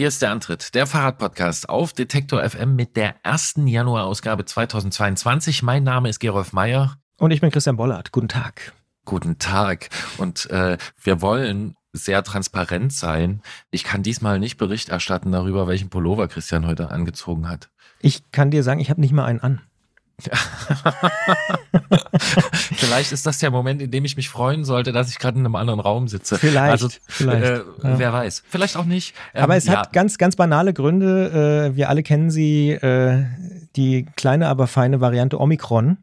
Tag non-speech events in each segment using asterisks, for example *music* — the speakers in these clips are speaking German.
Hier ist der Antritt, der Fahrradpodcast auf Detektor FM mit der ersten Januar-Ausgabe 2022. Mein Name ist Gerolf Meyer. Und ich bin Christian Bollert. Guten Tag. Guten Tag. Und äh, wir wollen sehr transparent sein. Ich kann diesmal nicht Bericht erstatten darüber, welchen Pullover Christian heute angezogen hat. Ich kann dir sagen, ich habe nicht mal einen an. *laughs* vielleicht ist das der Moment, in dem ich mich freuen sollte, dass ich gerade in einem anderen Raum sitze. Vielleicht. Also, vielleicht. Äh, ja. Wer weiß. Vielleicht auch nicht. Ähm, aber es ja. hat ganz, ganz banale Gründe. Äh, wir alle kennen sie, äh, die kleine, aber feine Variante Omikron.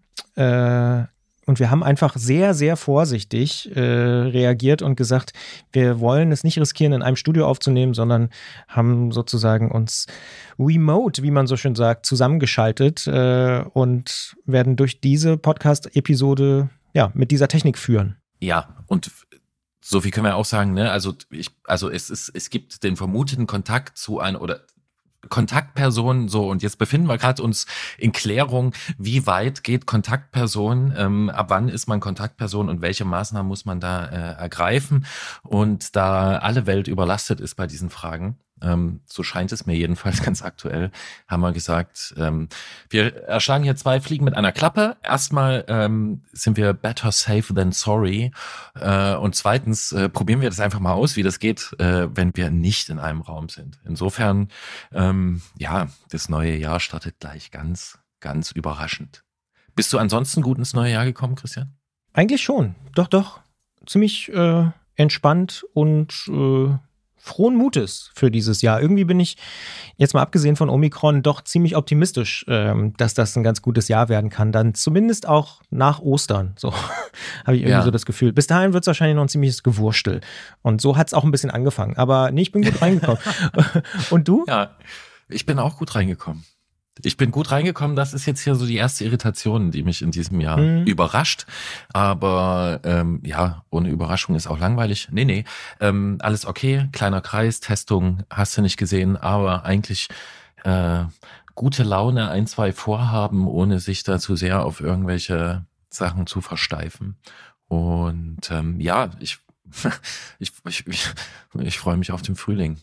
Und wir haben einfach sehr, sehr vorsichtig äh, reagiert und gesagt, wir wollen es nicht riskieren, in einem Studio aufzunehmen, sondern haben sozusagen uns remote, wie man so schön sagt, zusammengeschaltet äh, und werden durch diese Podcast-Episode ja mit dieser Technik führen. Ja, und so viel können wir auch sagen, ne? Also ich, also es ist, es gibt den vermuteten Kontakt zu einer oder Kontaktpersonen so und jetzt befinden wir gerade uns in Klärung, wie weit geht Kontaktperson, ähm, ab wann ist man Kontaktperson und welche Maßnahmen muss man da äh, ergreifen. Und da alle Welt überlastet ist bei diesen Fragen, ähm, so scheint es mir jedenfalls *laughs* ganz aktuell, haben wir gesagt, ähm, wir erschlagen hier zwei Fliegen mit einer Klappe. Erstmal ähm, sind wir better safe than sorry. Äh, und zweitens äh, probieren wir das einfach mal aus, wie das geht, äh, wenn wir nicht in einem Raum sind. Insofern, ähm, ja, das neue Jahr startet gleich ganz, ganz überraschend. Bist du ansonsten gut ins neue Jahr gekommen, Christian? Eigentlich schon. Doch, doch. Ziemlich äh, entspannt und äh, frohen Mutes für dieses Jahr. Irgendwie bin ich, jetzt mal abgesehen von Omikron, doch ziemlich optimistisch, ähm, dass das ein ganz gutes Jahr werden kann. Dann zumindest auch nach Ostern. So *laughs* habe ich irgendwie ja. so das Gefühl. Bis dahin wird es wahrscheinlich noch ein ziemliches Gewurstel. Und so hat es auch ein bisschen angefangen. Aber nee, ich bin gut *laughs* reingekommen. Und du? Ja, ich bin auch gut reingekommen. Ich bin gut reingekommen. Das ist jetzt hier so die erste Irritation, die mich in diesem Jahr mhm. überrascht. Aber ähm, ja, ohne Überraschung ist auch langweilig. Nee, nee. Ähm, alles okay, kleiner Kreis, Testung, hast du nicht gesehen, aber eigentlich äh, gute Laune, ein, zwei Vorhaben, ohne sich da zu sehr auf irgendwelche Sachen zu versteifen. Und ähm, ja, ich, *laughs* ich, ich, ich, ich freue mich auf den Frühling.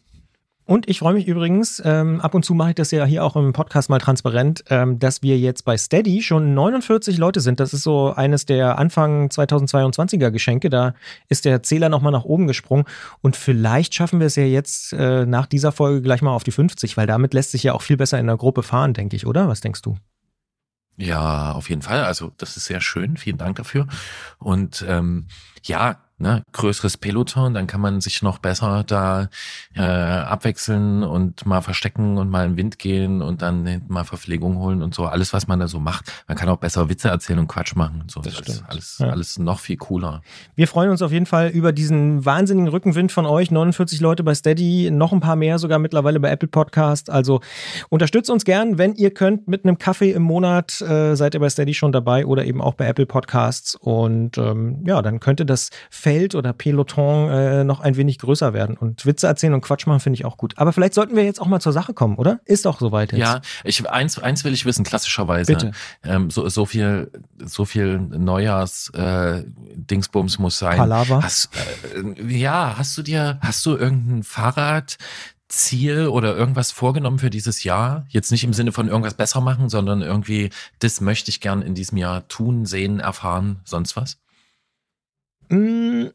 Und ich freue mich übrigens, ähm, ab und zu mache ich das ja hier auch im Podcast mal transparent, ähm, dass wir jetzt bei Steady schon 49 Leute sind. Das ist so eines der Anfang 2022er Geschenke. Da ist der Zähler nochmal nach oben gesprungen. Und vielleicht schaffen wir es ja jetzt äh, nach dieser Folge gleich mal auf die 50, weil damit lässt sich ja auch viel besser in der Gruppe fahren, denke ich, oder? Was denkst du? Ja, auf jeden Fall. Also das ist sehr schön. Vielen Dank dafür. Und ähm, ja, ne, größeres Peloton, dann kann man sich noch besser da äh, abwechseln und mal verstecken und mal in den Wind gehen und dann mal Verpflegung holen und so. Alles, was man da so macht. Man kann auch besser Witze erzählen und Quatsch machen und so. Das, das ist alles, ja. alles noch viel cooler. Wir freuen uns auf jeden Fall über diesen wahnsinnigen Rückenwind von euch. 49 Leute bei Steady, noch ein paar mehr sogar mittlerweile bei Apple Podcast. Also unterstützt uns gern, wenn ihr könnt, mit einem Kaffee im Monat äh, seid ihr bei Steady schon dabei oder eben auch bei Apple Podcasts. Und ähm, ja, dann könnte das Feld oder Peloton äh, noch ein wenig größer werden. Und Witze erzählen und Quatsch machen finde ich auch gut. Aber vielleicht sollten wir jetzt auch mal zur Sache kommen, oder? Ist doch soweit jetzt. Ja, ich, eins, eins will ich wissen, klassischerweise. Bitte. Ähm, so, so viel, so viel Neujahrs äh, Dingsbums muss sein. Palava. Hast, äh, ja, hast du dir, hast du irgendein Fahrrad, Ziel oder irgendwas vorgenommen für dieses Jahr? Jetzt nicht im Sinne von irgendwas besser machen, sondern irgendwie, das möchte ich gern in diesem Jahr tun, sehen, erfahren, sonst was? Mm,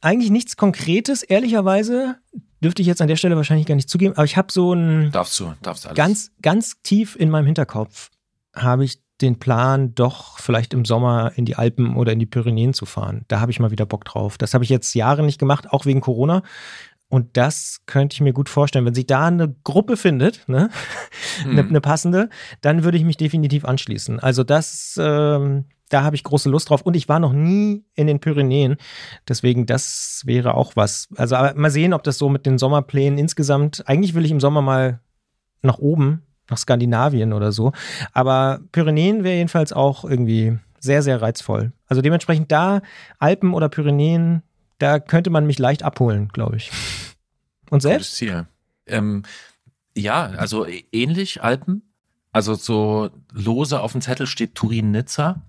eigentlich nichts Konkretes, ehrlicherweise. Dürfte ich jetzt an der Stelle wahrscheinlich gar nicht zugeben, aber ich habe so ein. Darfst du, darfst du alles. Ganz, ganz tief in meinem Hinterkopf habe ich den Plan, doch vielleicht im Sommer in die Alpen oder in die Pyrenäen zu fahren. Da habe ich mal wieder Bock drauf. Das habe ich jetzt Jahre nicht gemacht, auch wegen Corona. Und das könnte ich mir gut vorstellen. Wenn sich da eine Gruppe findet, ne? *laughs* Eine, eine, passende, dann würde ich mich definitiv anschließen. Also das, ähm, da habe ich große Lust drauf. Und ich war noch nie in den Pyrenäen. Deswegen, das wäre auch was. Also mal sehen, ob das so mit den Sommerplänen insgesamt. Eigentlich will ich im Sommer mal nach oben, nach Skandinavien oder so. Aber Pyrenäen wäre jedenfalls auch irgendwie sehr, sehr reizvoll. Also dementsprechend da Alpen oder Pyrenäen, da könnte man mich leicht abholen, glaube ich. Und selbst? Ziel. Ähm, ja, also ähnlich Alpen. Also so lose auf dem Zettel steht Turin-Nizza.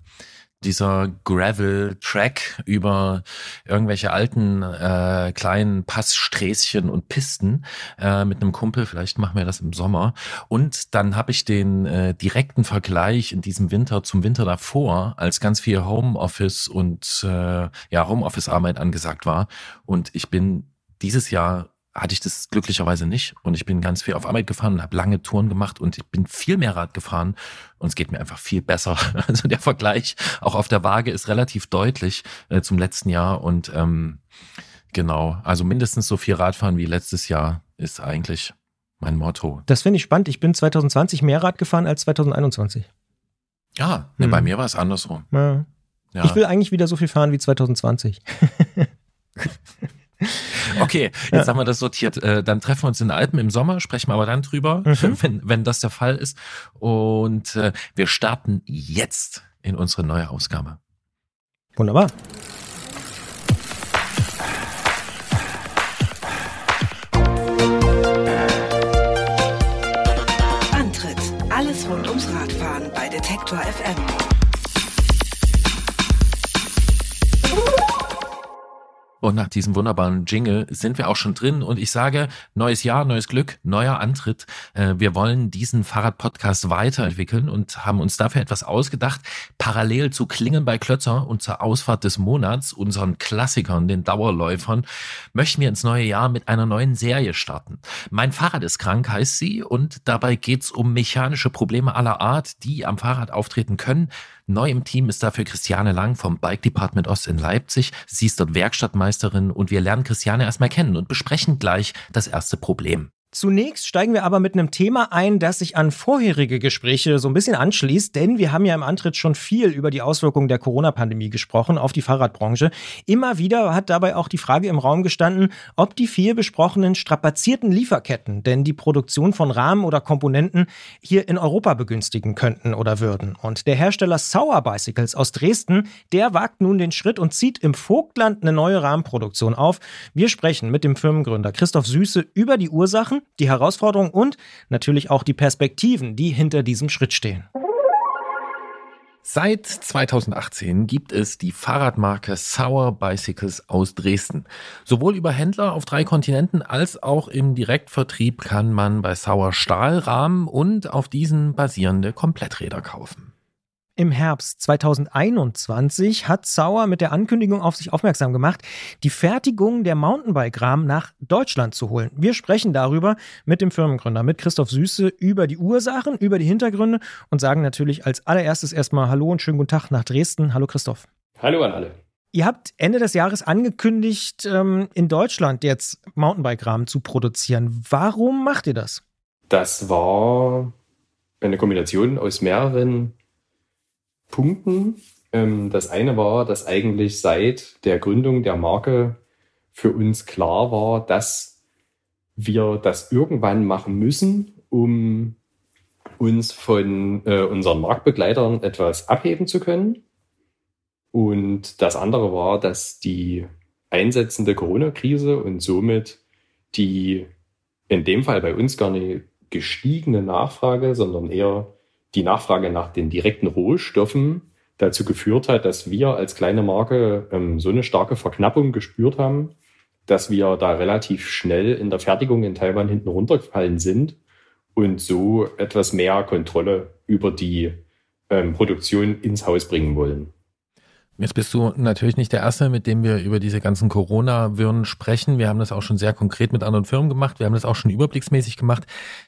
Dieser Gravel-Track über irgendwelche alten äh, kleinen Passsträßchen und Pisten äh, mit einem Kumpel. Vielleicht machen wir das im Sommer. Und dann habe ich den äh, direkten Vergleich in diesem Winter zum Winter davor, als ganz viel Homeoffice und äh, ja Homeoffice-Arbeit angesagt war. Und ich bin dieses Jahr hatte ich das glücklicherweise nicht und ich bin ganz viel auf Arbeit gefahren, habe lange Touren gemacht und ich bin viel mehr Rad gefahren und es geht mir einfach viel besser. *laughs* Also der Vergleich auch auf der Waage ist relativ deutlich äh, zum letzten Jahr und ähm, genau, also mindestens so viel Radfahren wie letztes Jahr ist eigentlich mein Motto. Das finde ich spannend. Ich bin 2020 mehr Rad gefahren als 2021. Ja, ne, hm. bei mir war es andersrum. Ja. Ja. Ich will eigentlich wieder so viel fahren wie 2020. *laughs* *laughs* Okay, jetzt ja. haben wir das sortiert. Äh, dann treffen wir uns in den Alpen im Sommer, sprechen wir aber dann drüber, mhm. *laughs* wenn, wenn das der Fall ist. Und äh, wir starten jetzt in unsere neue Ausgabe. Wunderbar. Und nach diesem wunderbaren Jingle sind wir auch schon drin. Und ich sage, neues Jahr, neues Glück, neuer Antritt. Äh, wir wollen diesen Fahrradpodcast weiterentwickeln und haben uns dafür etwas ausgedacht. Parallel zu Klingen bei Klötzer und zur Ausfahrt des Monats, unseren Klassikern, den Dauerläufern, möchten wir ins neue Jahr mit einer neuen Serie starten. Mein Fahrrad ist krank, heißt sie. Und dabei geht's um mechanische Probleme aller Art, die am Fahrrad auftreten können Neu im Team ist dafür Christiane Lang vom Bike Department Ost in Leipzig. Sie ist dort Werkstattmeisterin und wir lernen Christiane erstmal kennen und besprechen gleich das erste Problem. Zunächst steigen wir aber mit einem Thema ein, das sich an vorherige Gespräche so ein bisschen anschließt, denn wir haben ja im Antritt schon viel über die Auswirkungen der Corona-Pandemie gesprochen auf die Fahrradbranche. Immer wieder hat dabei auch die Frage im Raum gestanden, ob die viel besprochenen strapazierten Lieferketten denn die Produktion von Rahmen oder Komponenten hier in Europa begünstigen könnten oder würden. Und der Hersteller Sauer Bicycles aus Dresden, der wagt nun den Schritt und zieht im Vogtland eine neue Rahmenproduktion auf. Wir sprechen mit dem Firmengründer Christoph Süße über die Ursachen die Herausforderungen und natürlich auch die Perspektiven, die hinter diesem Schritt stehen. Seit 2018 gibt es die Fahrradmarke Sour Bicycles aus Dresden. Sowohl über Händler auf drei Kontinenten als auch im Direktvertrieb kann man bei Sauer Stahlrahmen und auf diesen basierende Kompletträder kaufen. Im Herbst 2021 hat Sauer mit der Ankündigung auf sich aufmerksam gemacht, die Fertigung der Mountainbike-Rahmen nach Deutschland zu holen. Wir sprechen darüber mit dem Firmengründer, mit Christoph Süße, über die Ursachen, über die Hintergründe und sagen natürlich als allererstes erstmal Hallo und schönen guten Tag nach Dresden. Hallo Christoph. Hallo an alle. Ihr habt Ende des Jahres angekündigt, ähm, in Deutschland jetzt Mountainbike-Rahmen zu produzieren. Warum macht ihr das? Das war eine Kombination aus mehreren Punkten. Ähm, das eine war, dass eigentlich seit der Gründung der Marke für uns klar war, dass wir das irgendwann machen müssen, um uns von äh, unseren Marktbegleitern etwas abheben zu können. Und das andere war, dass die einsetzende Corona-Krise und somit die in dem Fall bei uns gar nicht gestiegene Nachfrage, sondern eher die Nachfrage nach den direkten Rohstoffen dazu geführt hat, dass wir als kleine Marke ähm, so eine starke Verknappung gespürt haben, dass wir da relativ schnell in der Fertigung in Taiwan hinten runtergefallen sind und so etwas mehr Kontrolle über die ähm, Produktion ins Haus bringen wollen. Jetzt bist du natürlich nicht der Erste, mit dem wir über diese ganzen Corona-Wirren sprechen. Wir haben das auch schon sehr konkret mit anderen Firmen gemacht. Wir haben das auch schon überblicksmäßig gemacht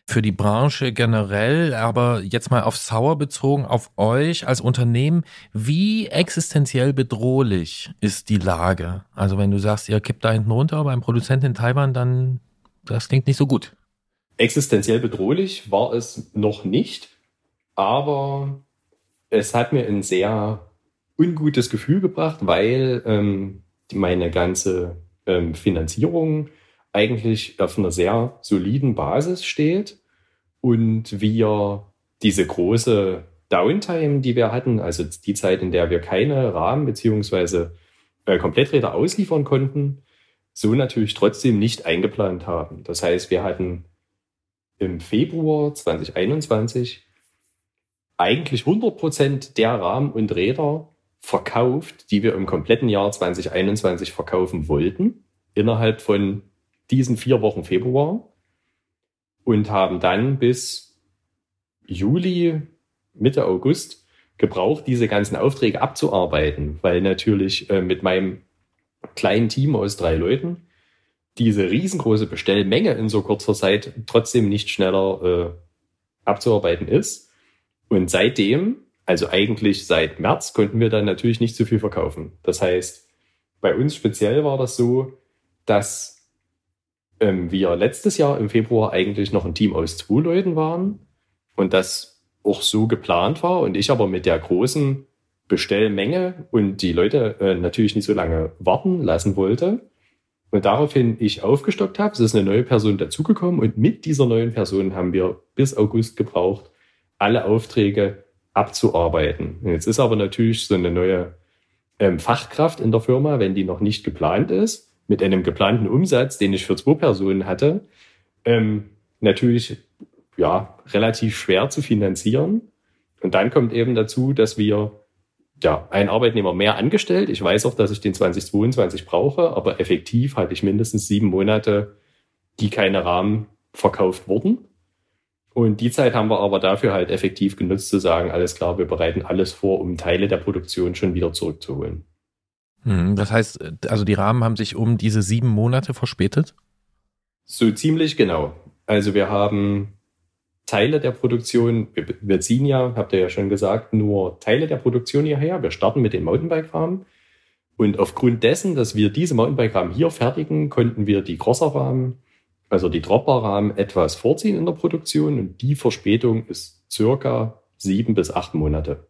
für die Branche generell. Aber jetzt mal auf Sauer bezogen, auf euch als Unternehmen. Wie existenziell bedrohlich ist die Lage? Also wenn du sagst, ihr kippt da hinten runter beim Produzenten in Taiwan, dann das klingt nicht so gut. Existenziell bedrohlich war es noch nicht, aber es hat mir ein sehr ungutes Gefühl gebracht, weil ähm, meine ganze ähm, Finanzierung eigentlich auf einer sehr soliden Basis steht und wir diese große Downtime, die wir hatten, also die Zeit, in der wir keine Rahmen beziehungsweise äh, Kompletträder ausliefern konnten, so natürlich trotzdem nicht eingeplant haben. Das heißt, wir hatten im Februar 2021 eigentlich 100 Prozent der Rahmen und Räder verkauft, die wir im kompletten Jahr 2021 verkaufen wollten, innerhalb von diesen vier Wochen Februar und haben dann bis Juli, Mitte August gebraucht, diese ganzen Aufträge abzuarbeiten, weil natürlich äh, mit meinem kleinen Team aus drei Leuten diese riesengroße Bestellmenge in so kurzer Zeit trotzdem nicht schneller äh, abzuarbeiten ist. Und seitdem, also eigentlich seit März, konnten wir dann natürlich nicht so viel verkaufen. Das heißt, bei uns speziell war das so, dass ähm, wir letztes Jahr im Februar eigentlich noch ein Team aus zwei Leuten waren und das auch so geplant war und ich aber mit der großen Bestellmenge und die Leute äh, natürlich nicht so lange warten lassen wollte. Und daraufhin ich aufgestockt habe, es ist eine neue Person dazugekommen und mit dieser neuen Person haben wir bis August gebraucht, alle Aufträge abzuarbeiten. Jetzt ist aber natürlich so eine neue ähm, Fachkraft in der Firma, wenn die noch nicht geplant ist, mit einem geplanten Umsatz, den ich für zwei Personen hatte, ähm, natürlich ja relativ schwer zu finanzieren. Und dann kommt eben dazu, dass wir ja, ein Arbeitnehmer mehr angestellt. Ich weiß auch, dass ich den 2022 brauche, aber effektiv hatte ich mindestens sieben Monate, die keine Rahmen verkauft wurden. Und die Zeit haben wir aber dafür halt effektiv genutzt zu sagen, alles klar, wir bereiten alles vor, um Teile der Produktion schon wieder zurückzuholen. Hm, das heißt, also die Rahmen haben sich um diese sieben Monate verspätet? So ziemlich genau. Also wir haben Teile der Produktion, wir ziehen ja, habt ihr ja schon gesagt, nur Teile der Produktion hierher. Wir starten mit den Mountainbike-Rahmen. Und aufgrund dessen, dass wir diese Mountainbike-Rahmen hier fertigen, konnten wir die Crosser-Rahmen, also die Dropper-Rahmen, etwas vorziehen in der Produktion. Und die Verspätung ist circa sieben bis acht Monate.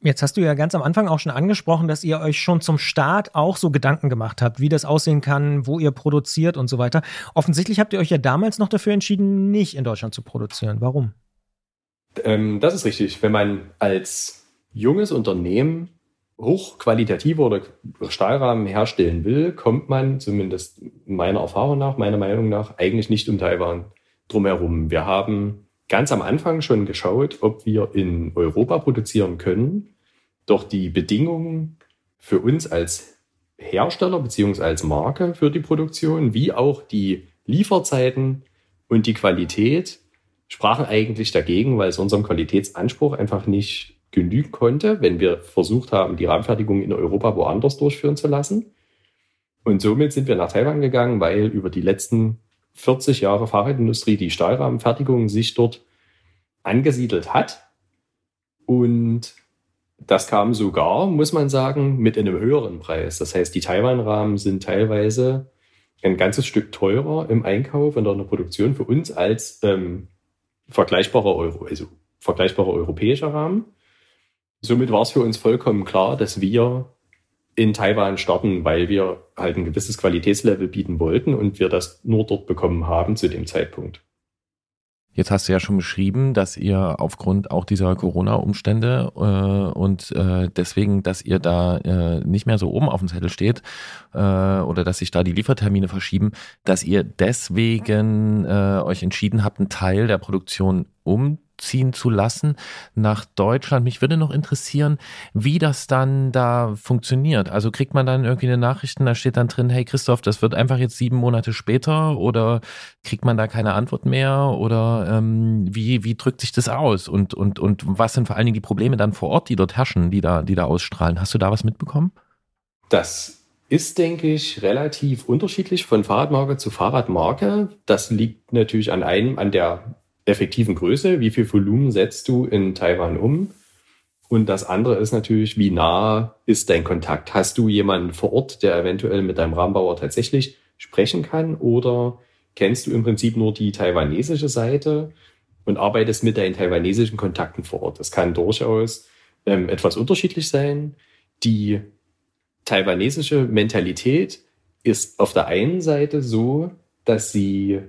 Jetzt hast du ja ganz am Anfang auch schon angesprochen, dass ihr euch schon zum Start auch so Gedanken gemacht habt, wie das aussehen kann, wo ihr produziert und so weiter. Offensichtlich habt ihr euch ja damals noch dafür entschieden, nicht in Deutschland zu produzieren. Warum? Ähm, das ist richtig. Wenn man als junges Unternehmen hochqualitative oder Stahlrahmen herstellen will, kommt man zumindest meiner Erfahrung nach, meiner Meinung nach, eigentlich nicht um Taiwan drumherum. Wir haben ganz am Anfang schon geschaut, ob wir in Europa produzieren können. Doch die Bedingungen für uns als Hersteller beziehungsweise als Marke für die Produktion, wie auch die Lieferzeiten und die Qualität sprachen eigentlich dagegen, weil es unserem Qualitätsanspruch einfach nicht genügen konnte, wenn wir versucht haben, die Rahmenfertigung in Europa woanders durchführen zu lassen. Und somit sind wir nach Taiwan gegangen, weil über die letzten 40 Jahre Fahrradindustrie die Stahlrahmenfertigung sich dort angesiedelt hat. Und das kam sogar, muss man sagen, mit einem höheren Preis. Das heißt, die Taiwan-Rahmen sind teilweise ein ganzes Stück teurer im Einkauf und in der Produktion für uns als ähm, vergleichbarer Euro, also vergleichbarer europäischer Rahmen. Somit war es für uns vollkommen klar, dass wir in Taiwan starten, weil wir halt ein gewisses Qualitätslevel bieten wollten und wir das nur dort bekommen haben zu dem Zeitpunkt. Jetzt hast du ja schon beschrieben, dass ihr aufgrund auch dieser Corona-Umstände äh, und äh, deswegen, dass ihr da äh, nicht mehr so oben auf dem Zettel steht äh, oder dass sich da die Liefertermine verschieben, dass ihr deswegen äh, euch entschieden habt, einen Teil der Produktion um ziehen zu lassen nach Deutschland. Mich würde noch interessieren, wie das dann da funktioniert. Also kriegt man dann irgendwie eine Nachricht, da steht dann drin, hey Christoph, das wird einfach jetzt sieben Monate später oder kriegt man da keine Antwort mehr oder ähm, wie, wie drückt sich das aus und, und, und was sind vor allen Dingen die Probleme dann vor Ort, die dort herrschen, die da, die da ausstrahlen? Hast du da was mitbekommen? Das ist, denke ich, relativ unterschiedlich von Fahrradmarke zu Fahrradmarke. Das liegt natürlich an einem, an der effektiven Größe, wie viel Volumen setzt du in Taiwan um? Und das andere ist natürlich, wie nah ist dein Kontakt? Hast du jemanden vor Ort, der eventuell mit deinem Rahmenbauer tatsächlich sprechen kann? Oder kennst du im Prinzip nur die taiwanesische Seite und arbeitest mit deinen taiwanesischen Kontakten vor Ort? Das kann durchaus ähm, etwas unterschiedlich sein. Die taiwanesische Mentalität ist auf der einen Seite so, dass sie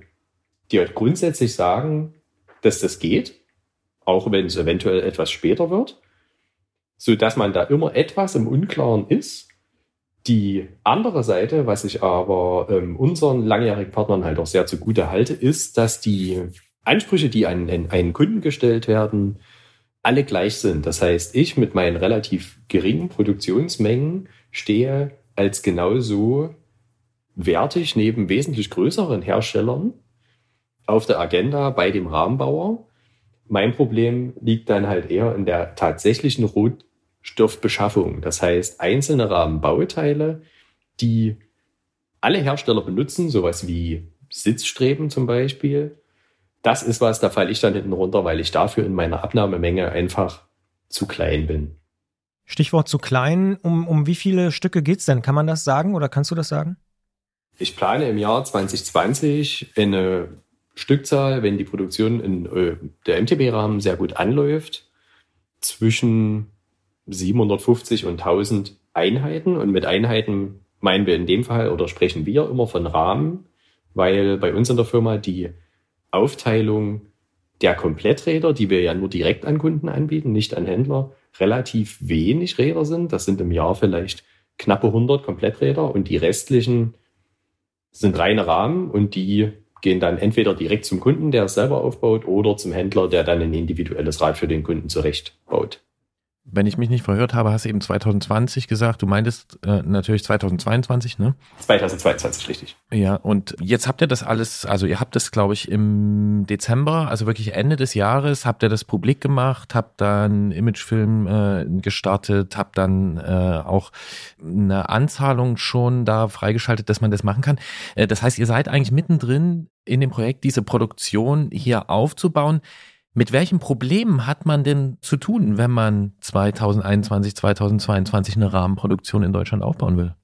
dir grundsätzlich sagen, dass das geht, auch wenn es eventuell etwas später wird, so dass man da immer etwas im Unklaren ist. Die andere Seite, was ich aber ähm, unseren langjährigen Partnern halt auch sehr zugute halte, ist, dass die Ansprüche, die an, an einen Kunden gestellt werden, alle gleich sind. Das heißt, ich mit meinen relativ geringen Produktionsmengen stehe als genauso wertig neben wesentlich größeren Herstellern auf der Agenda bei dem Rahmenbauer. Mein Problem liegt dann halt eher in der tatsächlichen Rohstoffbeschaffung. Das heißt, einzelne Rahmenbauteile, die alle Hersteller benutzen, sowas wie Sitzstreben zum Beispiel, das ist was, da falle ich dann hinten runter, weil ich dafür in meiner Abnahmemenge einfach zu klein bin. Stichwort zu klein, um, um wie viele Stücke geht's denn? Kann man das sagen oder kannst du das sagen? Ich plane im Jahr 2020 eine Stückzahl, wenn die Produktion in äh, der MTB-Rahmen sehr gut anläuft, zwischen 750 und 1000 Einheiten. Und mit Einheiten meinen wir in dem Fall oder sprechen wir immer von Rahmen, weil bei uns in der Firma die Aufteilung der Kompletträder, die wir ja nur direkt an Kunden anbieten, nicht an Händler, relativ wenig Räder sind. Das sind im Jahr vielleicht knappe 100 Kompletträder und die restlichen sind reine Rahmen und die gehen dann entweder direkt zum Kunden, der es selber aufbaut, oder zum Händler, der dann ein individuelles Rad für den Kunden zurechtbaut wenn ich mich nicht verhört habe, hast du eben 2020 gesagt. Du meintest äh, natürlich 2022, ne? 2022, richtig. Ja, und jetzt habt ihr das alles, also ihr habt das, glaube ich, im Dezember, also wirklich Ende des Jahres, habt ihr das publik gemacht, habt dann Imagefilm äh, gestartet, habt dann äh, auch eine Anzahlung schon da freigeschaltet, dass man das machen kann. Äh, das heißt, ihr seid eigentlich mittendrin in dem Projekt, diese Produktion hier aufzubauen. Mit welchen Problemen hat man denn zu tun, wenn man 2021, 2022 eine Rahmenproduktion in Deutschland aufbauen will?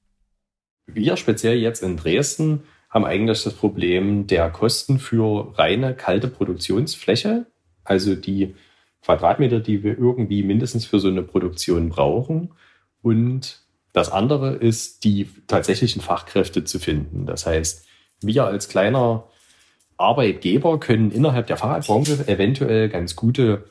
Wir speziell jetzt in Dresden haben eigentlich das Problem der Kosten für reine kalte Produktionsfläche, also die Quadratmeter, die wir irgendwie mindestens für so eine Produktion brauchen. Und das andere ist, die tatsächlichen Fachkräfte zu finden. Das heißt, wir als kleiner Arbeitgeber können innerhalb der Fahrradbranche eventuell ganz gute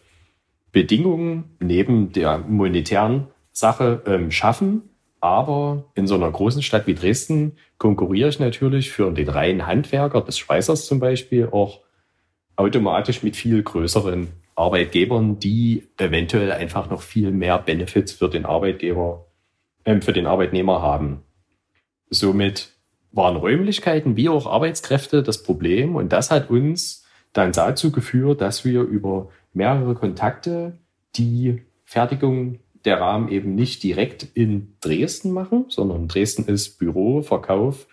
Bedingungen neben der monetären Sache ähm, schaffen. Aber in so einer großen Stadt wie Dresden konkurriere ich natürlich für den reinen Handwerker des Schweißers zum Beispiel auch automatisch mit viel größeren Arbeitgebern, die eventuell einfach noch viel mehr Benefits für den Arbeitgeber, äh, für den Arbeitnehmer haben. Somit waren Räumlichkeiten wie auch Arbeitskräfte das Problem. Und das hat uns dann dazu geführt, dass wir über mehrere Kontakte die Fertigung der Rahmen eben nicht direkt in Dresden machen, sondern Dresden ist Büro, Verkauf,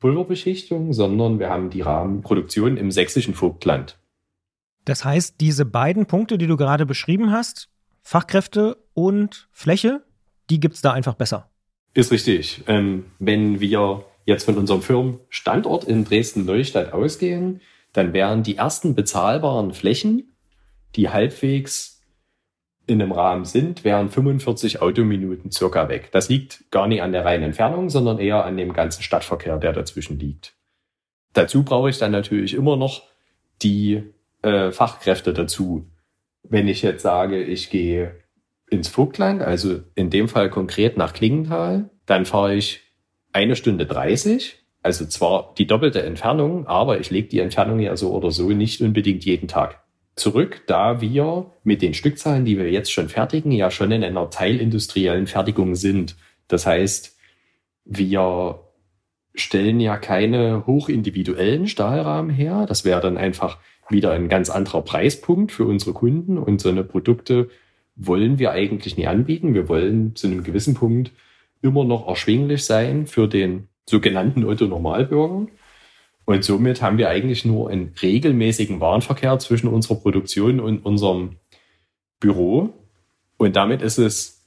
Pulverbeschichtung, sondern wir haben die Rahmenproduktion im sächsischen Vogtland. Das heißt, diese beiden Punkte, die du gerade beschrieben hast, Fachkräfte und Fläche, die gibt es da einfach besser. Ist richtig. Ähm, wenn wir jetzt von unserem Firmenstandort in Dresden-Neustadt ausgehen, dann wären die ersten bezahlbaren Flächen, die halbwegs in einem Rahmen sind, wären 45 Autominuten circa weg. Das liegt gar nicht an der reinen Entfernung, sondern eher an dem ganzen Stadtverkehr, der dazwischen liegt. Dazu brauche ich dann natürlich immer noch die äh, Fachkräfte dazu. Wenn ich jetzt sage, ich gehe ins Vogtland, also in dem Fall konkret nach Klingenthal, dann fahre ich eine Stunde 30. Also zwar die doppelte Entfernung, aber ich lege die Entfernung ja so oder so nicht unbedingt jeden Tag zurück, da wir mit den Stückzahlen, die wir jetzt schon fertigen, ja schon in einer teilindustriellen Fertigung sind. Das heißt, wir stellen ja keine hochindividuellen Stahlrahmen her. Das wäre dann einfach wieder ein ganz anderer Preispunkt für unsere Kunden und so eine Produkte wollen wir eigentlich nie anbieten. Wir wollen zu einem gewissen Punkt immer noch erschwinglich sein für den sogenannten Otto-Normalbürger. Und somit haben wir eigentlich nur einen regelmäßigen Warenverkehr zwischen unserer Produktion und unserem Büro. Und damit ist es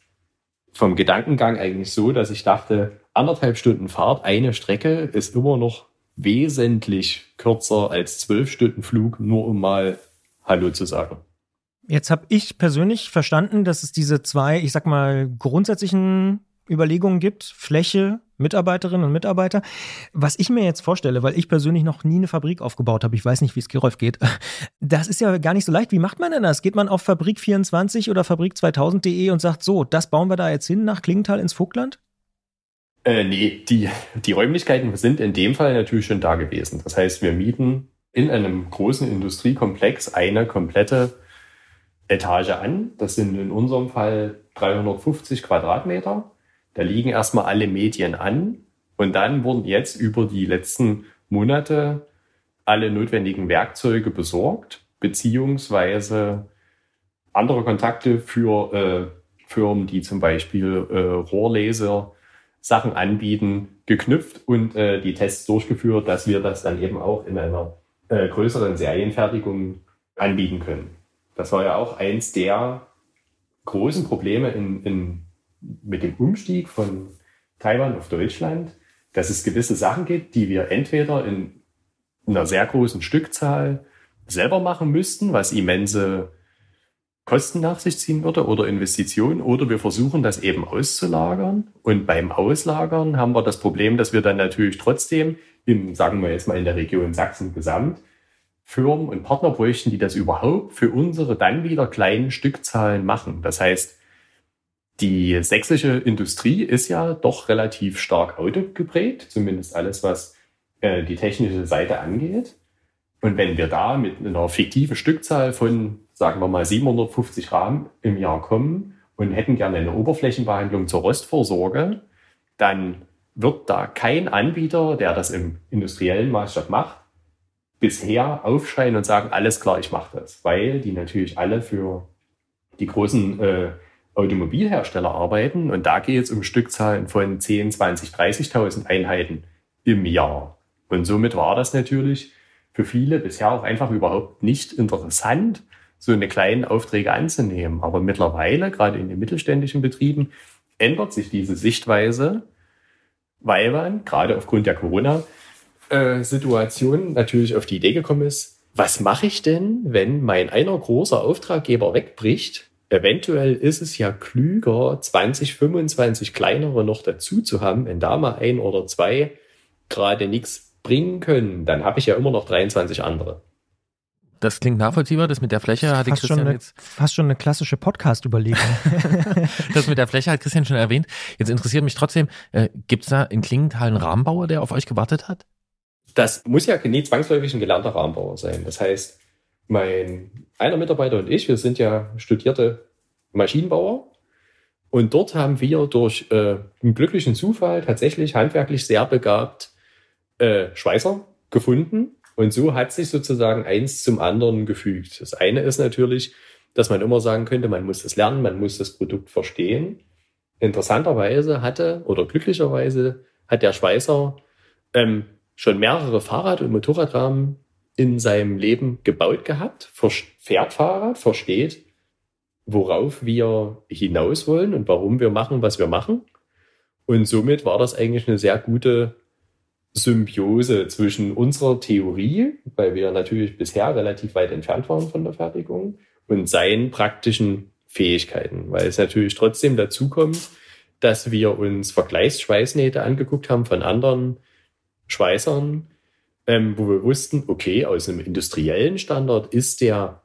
vom Gedankengang eigentlich so, dass ich dachte, anderthalb Stunden Fahrt, eine Strecke ist immer noch wesentlich kürzer als zwölf Stunden Flug, nur um mal Hallo zu sagen. Jetzt habe ich persönlich verstanden, dass es diese zwei, ich sag mal, grundsätzlichen Überlegungen gibt, Fläche, Mitarbeiterinnen und Mitarbeiter. Was ich mir jetzt vorstelle, weil ich persönlich noch nie eine Fabrik aufgebaut habe, ich weiß nicht, wie es Gerolf geht, *laughs* das ist ja gar nicht so leicht. Wie macht man denn das? Geht man auf Fabrik24 oder Fabrik2000.de und sagt, so, das bauen wir da jetzt hin nach Klingenthal ins Vogtland? Äh, nee, die, die Räumlichkeiten sind in dem Fall natürlich schon da gewesen. Das heißt, wir mieten in einem großen Industriekomplex eine komplette Etage an. Das sind in unserem Fall 350 Quadratmeter. Da liegen erstmal alle Medien an. Und dann wurden jetzt über die letzten Monate alle notwendigen Werkzeuge besorgt, beziehungsweise andere Kontakte für äh, Firmen, die zum Beispiel äh, Rohrlaser Sachen anbieten, geknüpft und äh, die Tests durchgeführt, dass wir das dann eben auch in einer äh, größeren Serienfertigung anbieten können. Das war ja auch eins der großen Probleme in, in, mit dem Umstieg von Taiwan auf Deutschland, dass es gewisse Sachen gibt, die wir entweder in einer sehr großen Stückzahl selber machen müssten, was immense Kosten nach sich ziehen würde oder Investitionen, oder wir versuchen das eben auszulagern. Und beim Auslagern haben wir das Problem, dass wir dann natürlich trotzdem in, sagen wir jetzt mal in der Region Sachsen gesamt, Firmen und Partner bräuchten, die das überhaupt für unsere dann wieder kleinen Stückzahlen machen. Das heißt, die sächsische Industrie ist ja doch relativ stark autogeprägt, zumindest alles, was äh, die technische Seite angeht. Und wenn wir da mit einer fiktiven Stückzahl von, sagen wir mal, 750 Rahmen im Jahr kommen und hätten gerne eine Oberflächenbehandlung zur Rostvorsorge, dann wird da kein Anbieter, der das im industriellen Maßstab macht, bisher aufschreien und sagen, alles klar, ich mache das. Weil die natürlich alle für die großen äh, Automobilhersteller arbeiten und da geht es um Stückzahlen von 10, 20, 30.000 Einheiten im Jahr. Und somit war das natürlich für viele bisher auch einfach überhaupt nicht interessant, so eine kleinen Aufträge anzunehmen. Aber mittlerweile, gerade in den mittelständischen Betrieben, ändert sich diese Sichtweise, weil man gerade aufgrund der Corona-Situation natürlich auf die Idee gekommen ist, was mache ich denn, wenn mein einer großer Auftraggeber wegbricht eventuell ist es ja klüger, 20, 25 kleinere noch dazu zu haben, wenn da mal ein oder zwei gerade nichts bringen können, dann habe ich ja immer noch 23 andere. Das klingt nachvollziehbar. Das mit der Fläche hatte fast Christian schon eine, jetzt. Fast schon eine klassische Podcast-Überlegung. *laughs* das mit der Fläche hat Christian schon erwähnt. Jetzt interessiert mich trotzdem, äh, gibt es da in Klingenthal einen Rahmenbauer, der auf euch gewartet hat? Das muss ja nie zwangsläufig ein gelernter Rahmenbauer sein. Das heißt, mein einer Mitarbeiter und ich, wir sind ja studierte Maschinenbauer. Und dort haben wir durch äh, einen glücklichen Zufall tatsächlich handwerklich sehr begabt äh, Schweißer gefunden. Und so hat sich sozusagen eins zum anderen gefügt. Das eine ist natürlich, dass man immer sagen könnte, man muss das lernen, man muss das Produkt verstehen. Interessanterweise hatte oder glücklicherweise hat der Schweißer ähm, schon mehrere Fahrrad- und Motorradrahmen in seinem Leben gebaut gehabt, fährt Fahrrad, versteht, worauf wir hinaus wollen und warum wir machen, was wir machen. Und somit war das eigentlich eine sehr gute Symbiose zwischen unserer Theorie, weil wir natürlich bisher relativ weit entfernt waren von der Fertigung, und seinen praktischen Fähigkeiten, weil es natürlich trotzdem dazu kommt, dass wir uns Vergleichsschweißnähte angeguckt haben von anderen Schweißern, ähm, wo wir wussten, okay, aus einem industriellen Standard ist der,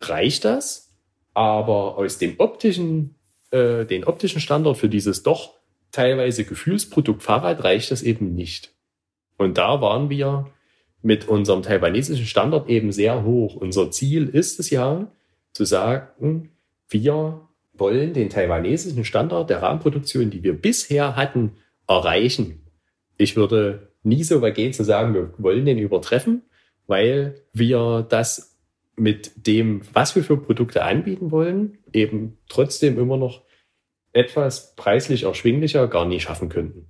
reicht das, aber aus dem optischen, äh, den optischen Standard für dieses doch teilweise Gefühlsprodukt Fahrrad reicht das eben nicht. Und da waren wir mit unserem taiwanesischen Standard eben sehr hoch. Unser Ziel ist es ja, zu sagen, wir wollen den taiwanesischen Standard der Rahmenproduktion, die wir bisher hatten, erreichen. Ich würde nie so weit gehen zu sagen, wir wollen den übertreffen, weil wir das mit dem, was wir für Produkte anbieten wollen, eben trotzdem immer noch etwas preislich erschwinglicher gar nicht schaffen könnten.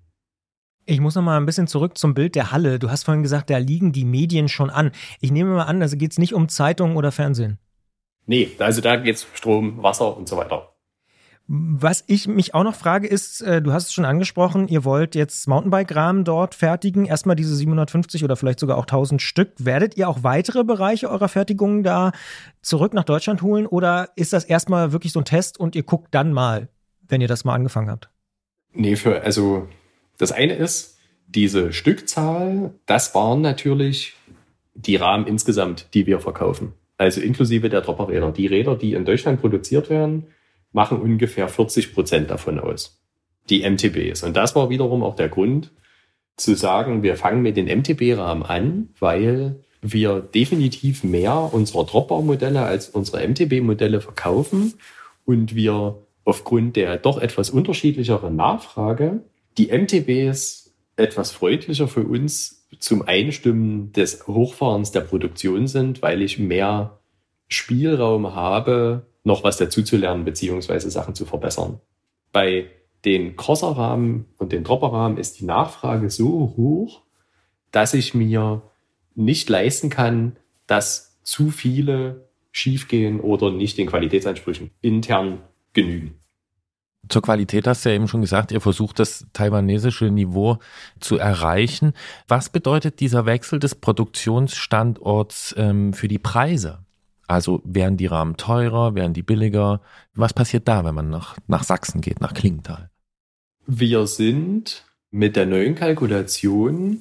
Ich muss noch mal ein bisschen zurück zum Bild der Halle. Du hast vorhin gesagt, da liegen die Medien schon an. Ich nehme mal an, also geht es nicht um Zeitungen oder Fernsehen. Nee, also da geht es Strom, Wasser und so weiter. Was ich mich auch noch frage, ist, äh, du hast es schon angesprochen, ihr wollt jetzt Mountainbike-Rahmen dort fertigen. Erstmal diese 750 oder vielleicht sogar auch 1000 Stück. Werdet ihr auch weitere Bereiche eurer Fertigung da zurück nach Deutschland holen oder ist das erstmal wirklich so ein Test und ihr guckt dann mal, wenn ihr das mal angefangen habt? Nee, für, also das eine ist, diese Stückzahl, das waren natürlich die Rahmen insgesamt, die wir verkaufen. Also inklusive der Dropperräder. Die Räder, die in Deutschland produziert werden, machen ungefähr 40 Prozent davon aus. Die MTBs. Und das war wiederum auch der Grund zu sagen, wir fangen mit den MTB-Rahmen an, weil wir definitiv mehr unserer Dropbar-Modelle als unsere MTB-Modelle verkaufen und wir aufgrund der doch etwas unterschiedlicheren Nachfrage die MTBs etwas freundlicher für uns zum Einstimmen des Hochfahrens der Produktion sind, weil ich mehr Spielraum habe, noch was dazuzulernen beziehungsweise Sachen zu verbessern. Bei den Crosser-Rahmen und den Dropper-Rahmen ist die Nachfrage so hoch, dass ich mir nicht leisten kann, dass zu viele schiefgehen oder nicht den Qualitätsansprüchen intern genügen. Zur Qualität hast du ja eben schon gesagt, ihr versucht das taiwanesische Niveau zu erreichen. Was bedeutet dieser Wechsel des Produktionsstandorts ähm, für die Preise? Also werden die Rahmen teurer, werden die billiger? Was passiert da, wenn man nach, nach Sachsen geht, nach Klingenthal? Wir sind mit der neuen Kalkulation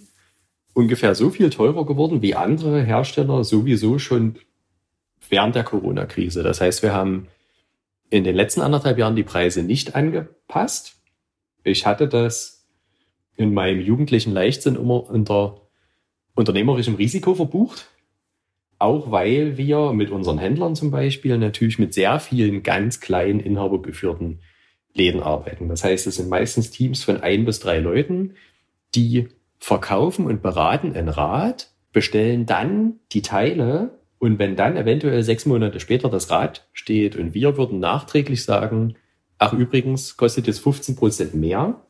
ungefähr so viel teurer geworden wie andere Hersteller sowieso schon während der Corona-Krise. Das heißt, wir haben in den letzten anderthalb Jahren die Preise nicht angepasst. Ich hatte das in meinem jugendlichen Leichtsinn immer unter unternehmerischem Risiko verbucht. Auch weil wir mit unseren Händlern zum Beispiel natürlich mit sehr vielen ganz kleinen inhabergeführten Läden arbeiten. Das heißt, es sind meistens Teams von ein bis drei Leuten, die verkaufen und beraten ein Rad, bestellen dann die Teile und wenn dann eventuell sechs Monate später das Rad steht und wir würden nachträglich sagen, ach übrigens kostet es 15 Prozent mehr.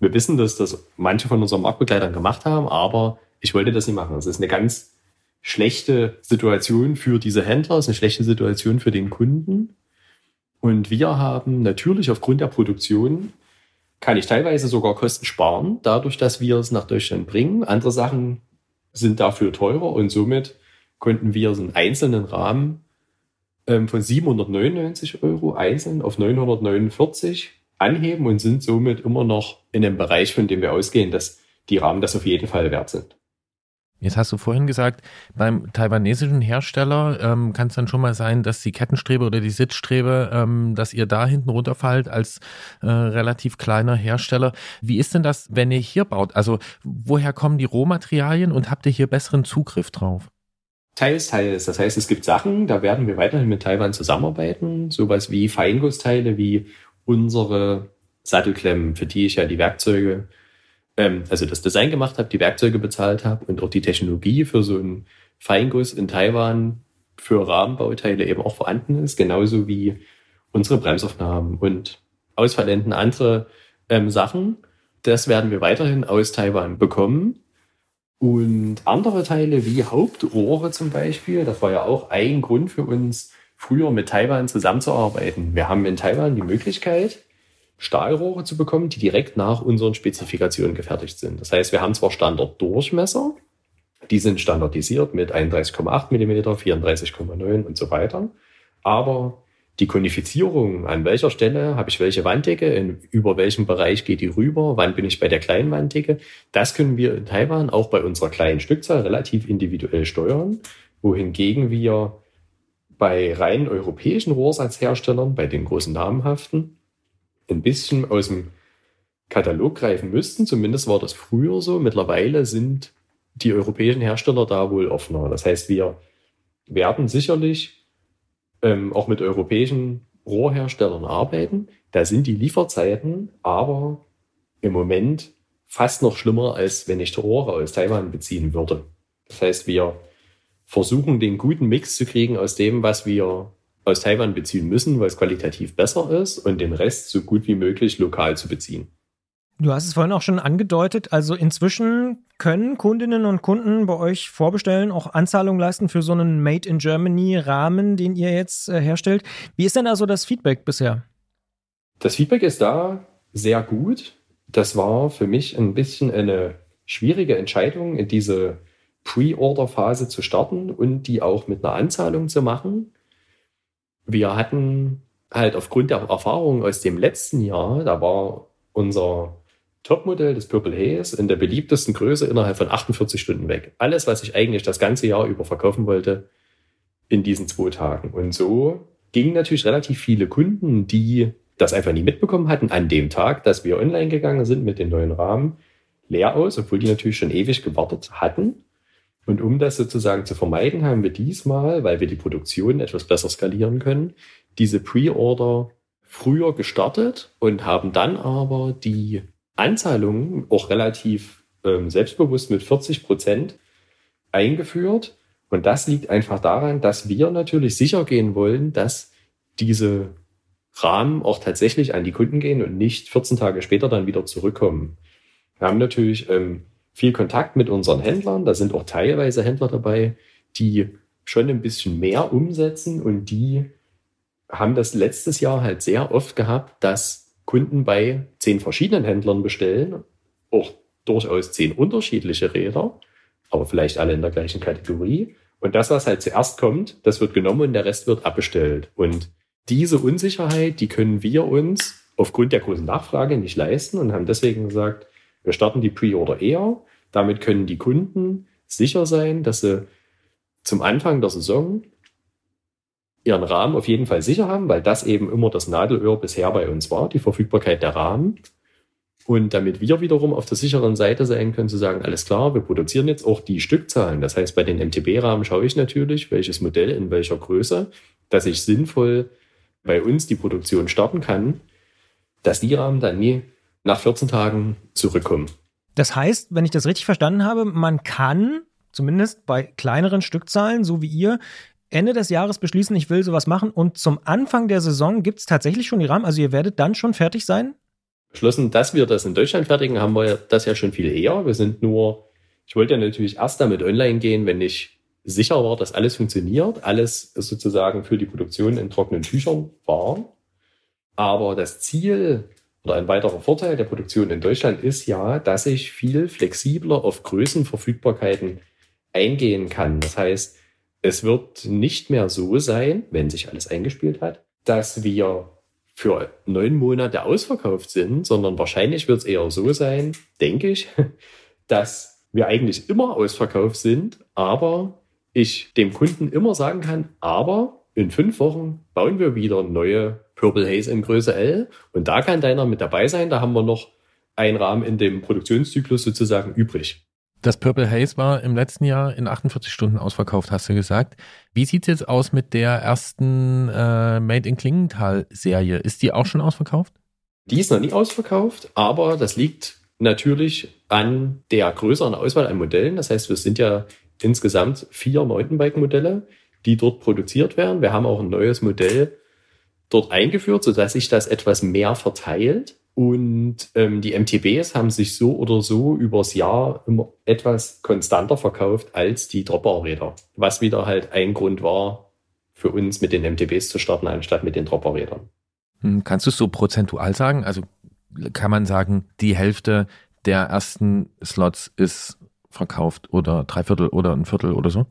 Wir wissen, dass das manche von unseren Marktbegleitern gemacht haben, aber ich wollte das nicht machen. Das ist eine ganz schlechte Situation für diese Händler, es ist eine schlechte Situation für den Kunden. Und wir haben natürlich aufgrund der Produktion kann ich teilweise sogar Kosten sparen, dadurch, dass wir es nach Deutschland bringen. Andere Sachen sind dafür teurer und somit konnten wir so einen einzelnen Rahmen ähm, von 799 Euro einzeln auf 949 anheben und sind somit immer noch in dem Bereich, von dem wir ausgehen, dass die Rahmen das auf jeden Fall wert sind. Jetzt hast du vorhin gesagt, beim taiwanesischen Hersteller ähm, kann es dann schon mal sein, dass die Kettenstrebe oder die Sitzstrebe, ähm, dass ihr da hinten runterfallt als äh, relativ kleiner Hersteller. Wie ist denn das, wenn ihr hier baut? Also woher kommen die Rohmaterialien und habt ihr hier besseren Zugriff drauf? Teils, teils. Das heißt, es gibt Sachen, da werden wir weiterhin mit Taiwan zusammenarbeiten. Sowas wie Feingussteile, wie unsere Sattelklemmen, für die ich ja die Werkzeuge, ähm, also das Design gemacht habe, die Werkzeuge bezahlt habe und auch die Technologie für so einen Feinguss in Taiwan für Rahmenbauteile eben auch vorhanden ist, genauso wie unsere Bremsaufnahmen und Ausfallenden andere ähm, Sachen. Das werden wir weiterhin aus Taiwan bekommen. Und andere Teile wie Hauptrohre zum Beispiel, das war ja auch ein Grund für uns, früher mit Taiwan zusammenzuarbeiten. Wir haben in Taiwan die Möglichkeit, Stahlrohre zu bekommen, die direkt nach unseren Spezifikationen gefertigt sind. Das heißt, wir haben zwar Standarddurchmesser, die sind standardisiert mit 31,8 mm, 34,9 und so weiter, aber die Konifizierung, an welcher Stelle habe ich welche Wanddecke, in, über welchem Bereich geht die rüber, wann bin ich bei der kleinen Wanddecke, das können wir in Taiwan auch bei unserer kleinen Stückzahl relativ individuell steuern, wohingegen wir bei rein europäischen Rohrsatzherstellern, bei den großen namhaften, ein bisschen aus dem Katalog greifen müssten. Zumindest war das früher so. Mittlerweile sind die europäischen Hersteller da wohl offener. Das heißt, wir werden sicherlich ähm, auch mit europäischen Rohrherstellern arbeiten. Da sind die Lieferzeiten aber im Moment fast noch schlimmer, als wenn ich Rohre aus Taiwan beziehen würde. Das heißt, wir versuchen den guten Mix zu kriegen aus dem, was wir aus Taiwan beziehen müssen, weil es qualitativ besser ist und den Rest so gut wie möglich lokal zu beziehen. Du hast es vorhin auch schon angedeutet. Also inzwischen können Kundinnen und Kunden bei euch vorbestellen, auch Anzahlungen leisten für so einen Made in Germany Rahmen, den ihr jetzt äh, herstellt. Wie ist denn also das Feedback bisher? Das Feedback ist da sehr gut. Das war für mich ein bisschen eine schwierige Entscheidung, in diese Pre-Order-Phase zu starten und die auch mit einer Anzahlung zu machen. Wir hatten halt aufgrund der Erfahrung aus dem letzten Jahr, da war unser Topmodell des Purple Haze in der beliebtesten Größe innerhalb von 48 Stunden weg. Alles, was ich eigentlich das ganze Jahr über verkaufen wollte, in diesen zwei Tagen. Und so gingen natürlich relativ viele Kunden, die das einfach nie mitbekommen hatten, an dem Tag, dass wir online gegangen sind mit den neuen Rahmen, leer aus, obwohl die natürlich schon ewig gewartet hatten. Und um das sozusagen zu vermeiden, haben wir diesmal, weil wir die Produktion etwas besser skalieren können, diese Pre-Order früher gestartet und haben dann aber die Anzahlungen auch relativ ähm, selbstbewusst mit 40 Prozent eingeführt. Und das liegt einfach daran, dass wir natürlich sicher gehen wollen, dass diese Rahmen auch tatsächlich an die Kunden gehen und nicht 14 Tage später dann wieder zurückkommen. Wir haben natürlich ähm, viel Kontakt mit unseren Händlern. Da sind auch teilweise Händler dabei, die schon ein bisschen mehr umsetzen und die haben das letztes Jahr halt sehr oft gehabt, dass Kunden bei zehn verschiedenen Händlern bestellen, auch durchaus zehn unterschiedliche Räder, aber vielleicht alle in der gleichen Kategorie. Und das, was halt zuerst kommt, das wird genommen und der Rest wird abbestellt. Und diese Unsicherheit, die können wir uns aufgrund der großen Nachfrage nicht leisten und haben deswegen gesagt, wir starten die Pre-Order eher. Damit können die Kunden sicher sein, dass sie zum Anfang der Saison ihren Rahmen auf jeden Fall sicher haben, weil das eben immer das Nadelöhr bisher bei uns war, die Verfügbarkeit der Rahmen. Und damit wir wiederum auf der sicheren Seite sein können, zu sagen, alles klar, wir produzieren jetzt auch die Stückzahlen. Das heißt, bei den MTB-Rahmen schaue ich natürlich, welches Modell in welcher Größe, dass ich sinnvoll bei uns die Produktion starten kann, dass die Rahmen dann nie nach 14 Tagen zurückkommen. Das heißt, wenn ich das richtig verstanden habe, man kann zumindest bei kleineren Stückzahlen, so wie ihr, Ende des Jahres beschließen, ich will sowas machen und zum Anfang der Saison gibt es tatsächlich schon die Rahmen, also ihr werdet dann schon fertig sein? Beschlossen, dass wir das in Deutschland fertigen, haben wir das ja schon viel eher. Wir sind nur, ich wollte ja natürlich erst damit online gehen, wenn ich sicher war, dass alles funktioniert, alles sozusagen für die Produktion in trockenen Tüchern war. Aber das Ziel oder ein weiterer Vorteil der Produktion in Deutschland ist ja, dass ich viel flexibler auf Größenverfügbarkeiten eingehen kann. Das heißt, es wird nicht mehr so sein, wenn sich alles eingespielt hat, dass wir für neun Monate ausverkauft sind, sondern wahrscheinlich wird es eher so sein, denke ich, *laughs* dass wir eigentlich immer ausverkauft sind, aber ich dem Kunden immer sagen kann, aber in fünf Wochen bauen wir wieder neue Purple Haze in Größe L und da kann deiner mit dabei sein. Da haben wir noch einen Rahmen in dem Produktionszyklus sozusagen übrig. Das Purple Haze war im letzten Jahr in 48 Stunden ausverkauft, hast du gesagt. Wie sieht es jetzt aus mit der ersten äh, Made in Klingenthal-Serie? Ist die auch schon ausverkauft? Die ist noch nicht ausverkauft, aber das liegt natürlich an der größeren Auswahl an Modellen. Das heißt, wir sind ja insgesamt vier Mountainbike-Modelle, die dort produziert werden. Wir haben auch ein neues Modell dort eingeführt, sodass sich das etwas mehr verteilt. Und ähm, die MTBs haben sich so oder so übers Jahr immer etwas konstanter verkauft als die Dropperräder. Was wieder halt ein Grund war, für uns mit den MTBs zu starten, anstatt mit den Dropperrädern. Hm, kannst du es so prozentual sagen? Also kann man sagen, die Hälfte der ersten Slots ist verkauft oder drei Viertel oder ein Viertel oder so?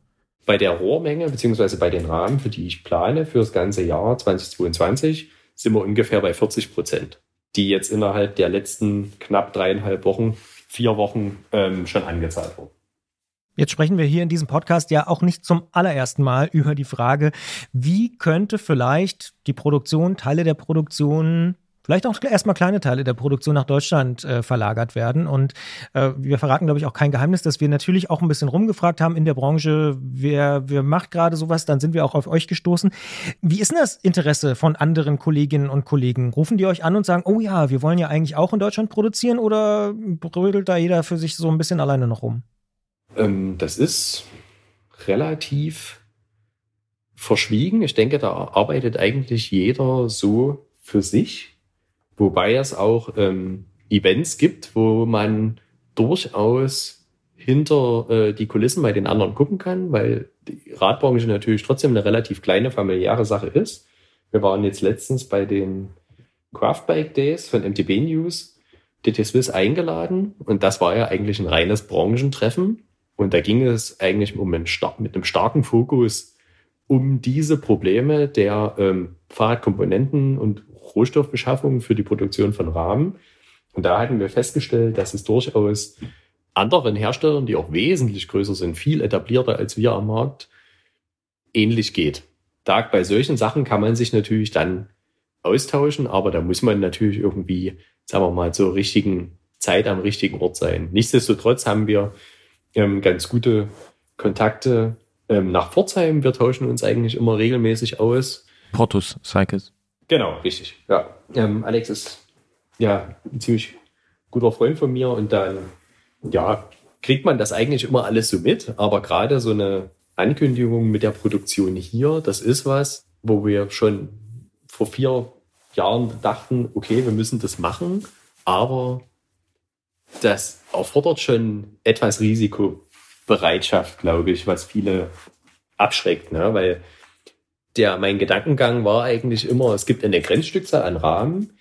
Bei der Rohrmenge beziehungsweise bei den Rahmen, für die ich plane für das ganze Jahr 2022, sind wir ungefähr bei 40 Prozent die jetzt innerhalb der letzten knapp dreieinhalb Wochen, vier Wochen ähm, schon angezahlt wurden. Jetzt sprechen wir hier in diesem Podcast ja auch nicht zum allerersten Mal über die Frage, wie könnte vielleicht die Produktion, Teile der Produktion vielleicht auch erstmal kleine Teile der Produktion nach Deutschland äh, verlagert werden. Und äh, wir verraten, glaube ich, auch kein Geheimnis, dass wir natürlich auch ein bisschen rumgefragt haben in der Branche, wer, wer macht gerade sowas, dann sind wir auch auf euch gestoßen. Wie ist denn das Interesse von anderen Kolleginnen und Kollegen? Rufen die euch an und sagen, oh ja, wir wollen ja eigentlich auch in Deutschland produzieren oder brödelt da jeder für sich so ein bisschen alleine noch rum? Ähm, das ist relativ verschwiegen. Ich denke, da arbeitet eigentlich jeder so für sich Wobei es auch ähm, Events gibt, wo man durchaus hinter äh, die Kulissen bei den anderen gucken kann, weil die Radbranche natürlich trotzdem eine relativ kleine familiäre Sache ist. Wir waren jetzt letztens bei den Craftbike Days von MTB News, DT Swiss eingeladen und das war ja eigentlich ein reines Branchentreffen und da ging es eigentlich um einen, mit einem starken Fokus um diese Probleme der ähm, Fahrradkomponenten und Rohstoffbeschaffung für die Produktion von Rahmen. Und da hatten wir festgestellt, dass es durchaus anderen Herstellern, die auch wesentlich größer sind, viel etablierter als wir am Markt, ähnlich geht. Da bei solchen Sachen kann man sich natürlich dann austauschen, aber da muss man natürlich irgendwie, sagen wir mal, zur richtigen Zeit am richtigen Ort sein. Nichtsdestotrotz haben wir ähm, ganz gute Kontakte ähm, nach Pforzheim. Wir tauschen uns eigentlich immer regelmäßig aus. Portus Cycles. Genau, richtig. Ja. Ähm, Alex ist ja ein ziemlich guter Freund von mir und dann ja, kriegt man das eigentlich immer alles so mit, aber gerade so eine Ankündigung mit der Produktion hier, das ist was, wo wir schon vor vier Jahren dachten, okay, wir müssen das machen, aber das erfordert schon etwas Risikobereitschaft, glaube ich, was viele abschreckt, ne? weil der, mein Gedankengang war eigentlich immer, es gibt eine Grenzstückzahl an Rahmen,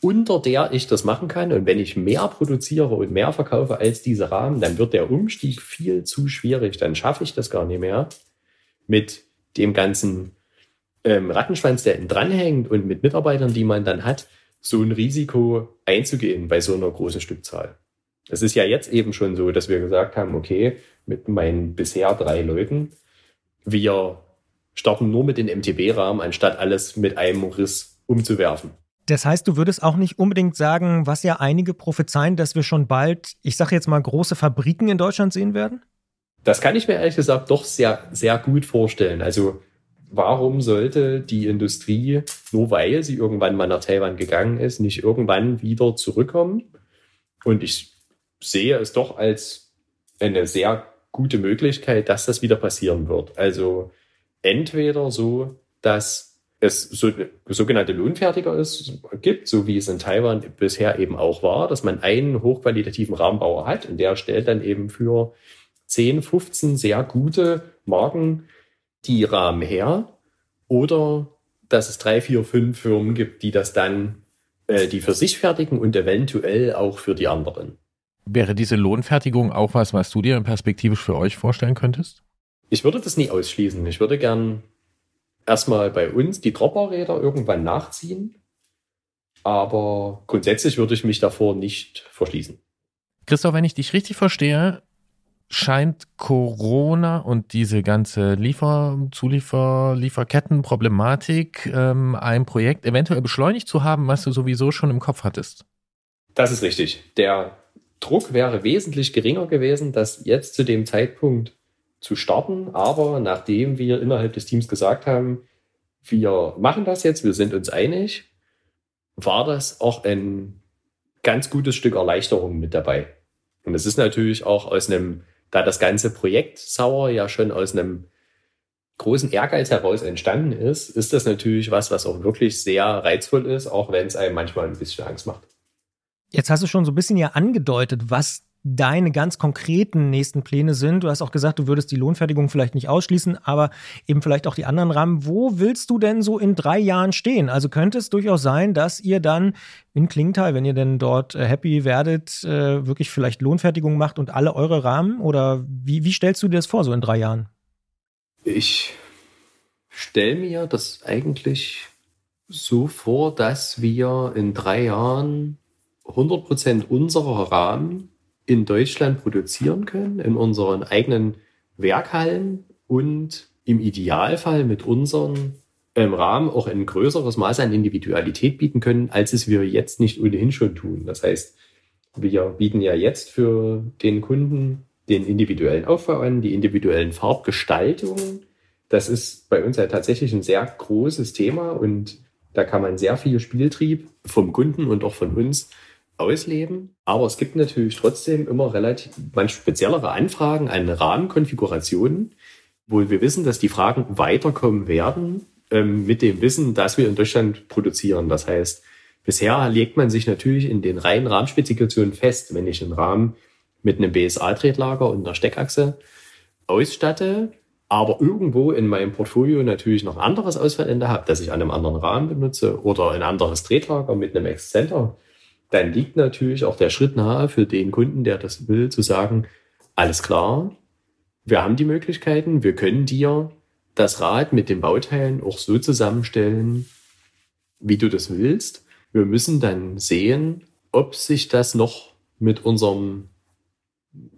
unter der ich das machen kann. Und wenn ich mehr produziere und mehr verkaufe als diese Rahmen, dann wird der Umstieg viel zu schwierig. Dann schaffe ich das gar nicht mehr mit dem ganzen ähm, Rattenschwanz, der dranhängt und mit Mitarbeitern, die man dann hat, so ein Risiko einzugehen bei so einer großen Stückzahl. Es ist ja jetzt eben schon so, dass wir gesagt haben, okay, mit meinen bisher drei Leuten, wir starten nur mit den MTB-Rahmen, anstatt alles mit einem Riss umzuwerfen. Das heißt, du würdest auch nicht unbedingt sagen, was ja einige prophezeien, dass wir schon bald, ich sage jetzt mal, große Fabriken in Deutschland sehen werden? Das kann ich mir ehrlich gesagt doch sehr, sehr gut vorstellen. Also warum sollte die Industrie, nur weil sie irgendwann mal nach Taiwan gegangen ist, nicht irgendwann wieder zurückkommen? Und ich sehe es doch als eine sehr gute Möglichkeit, dass das wieder passieren wird. Also entweder so, dass es so, sogenannte Lohnfertiger ist, gibt, so wie es in Taiwan bisher eben auch war, dass man einen hochqualitativen Rahmenbauer hat und der stellt dann eben für 10, 15 sehr gute Marken die Rahmen her. Oder dass es drei, vier, fünf Firmen gibt, die das dann, äh, die für sich fertigen und eventuell auch für die anderen. Wäre diese Lohnfertigung auch was, was du dir perspektivisch für euch vorstellen könntest? Ich würde das nie ausschließen. Ich würde gern erstmal bei uns die Dropperräder irgendwann nachziehen. Aber grundsätzlich würde ich mich davor nicht verschließen. Christoph, wenn ich dich richtig verstehe, scheint Corona und diese ganze Liefer-, Zuliefer-, Lieferkettenproblematik ähm, ein Projekt eventuell beschleunigt zu haben, was du sowieso schon im Kopf hattest. Das ist richtig. Der Druck wäre wesentlich geringer gewesen, das jetzt zu dem Zeitpunkt zu starten. Aber nachdem wir innerhalb des Teams gesagt haben, wir machen das jetzt, wir sind uns einig, war das auch ein ganz gutes Stück Erleichterung mit dabei. Und es ist natürlich auch aus einem, da das ganze Projekt Sauer ja schon aus einem großen Ehrgeiz heraus entstanden ist, ist das natürlich was, was auch wirklich sehr reizvoll ist, auch wenn es einem manchmal ein bisschen Angst macht. Jetzt hast du schon so ein bisschen ja angedeutet, was deine ganz konkreten nächsten Pläne sind. Du hast auch gesagt, du würdest die Lohnfertigung vielleicht nicht ausschließen, aber eben vielleicht auch die anderen Rahmen. Wo willst du denn so in drei Jahren stehen? Also könnte es durchaus sein, dass ihr dann in Klingenthal, wenn ihr denn dort äh, happy werdet, äh, wirklich vielleicht Lohnfertigung macht und alle eure Rahmen? Oder wie, wie stellst du dir das vor, so in drei Jahren? Ich stelle mir das eigentlich so vor, dass wir in drei Jahren 100% unserer Rahmen in Deutschland produzieren können, in unseren eigenen Werkhallen und im Idealfall mit unseren ähm, Rahmen auch ein größeres Maß an Individualität bieten können, als es wir jetzt nicht ohnehin schon tun. Das heißt, wir bieten ja jetzt für den Kunden den individuellen Aufbau an, die individuellen Farbgestaltungen. Das ist bei uns ja tatsächlich ein sehr großes Thema und da kann man sehr viel Spieltrieb vom Kunden und auch von uns ausleben. Aber es gibt natürlich trotzdem immer relativ manch speziellere Anfragen an Rahmenkonfigurationen, wo wir wissen, dass die Fragen weiterkommen werden ähm, mit dem Wissen, dass wir in Deutschland produzieren. Das heißt, bisher legt man sich natürlich in den reinen Rahmenspezifikationen fest, wenn ich einen Rahmen mit einem BSA-Tretlager und einer Steckachse ausstatte, aber irgendwo in meinem Portfolio natürlich noch ein anderes Ausfallende habe, das ich an einem anderen Rahmen benutze oder ein anderes Tretlager mit einem Exzenter dann liegt natürlich auch der Schritt nahe für den Kunden, der das will, zu sagen, alles klar, wir haben die Möglichkeiten, wir können dir das Rad mit den Bauteilen auch so zusammenstellen, wie du das willst. Wir müssen dann sehen, ob sich das noch mit unserem,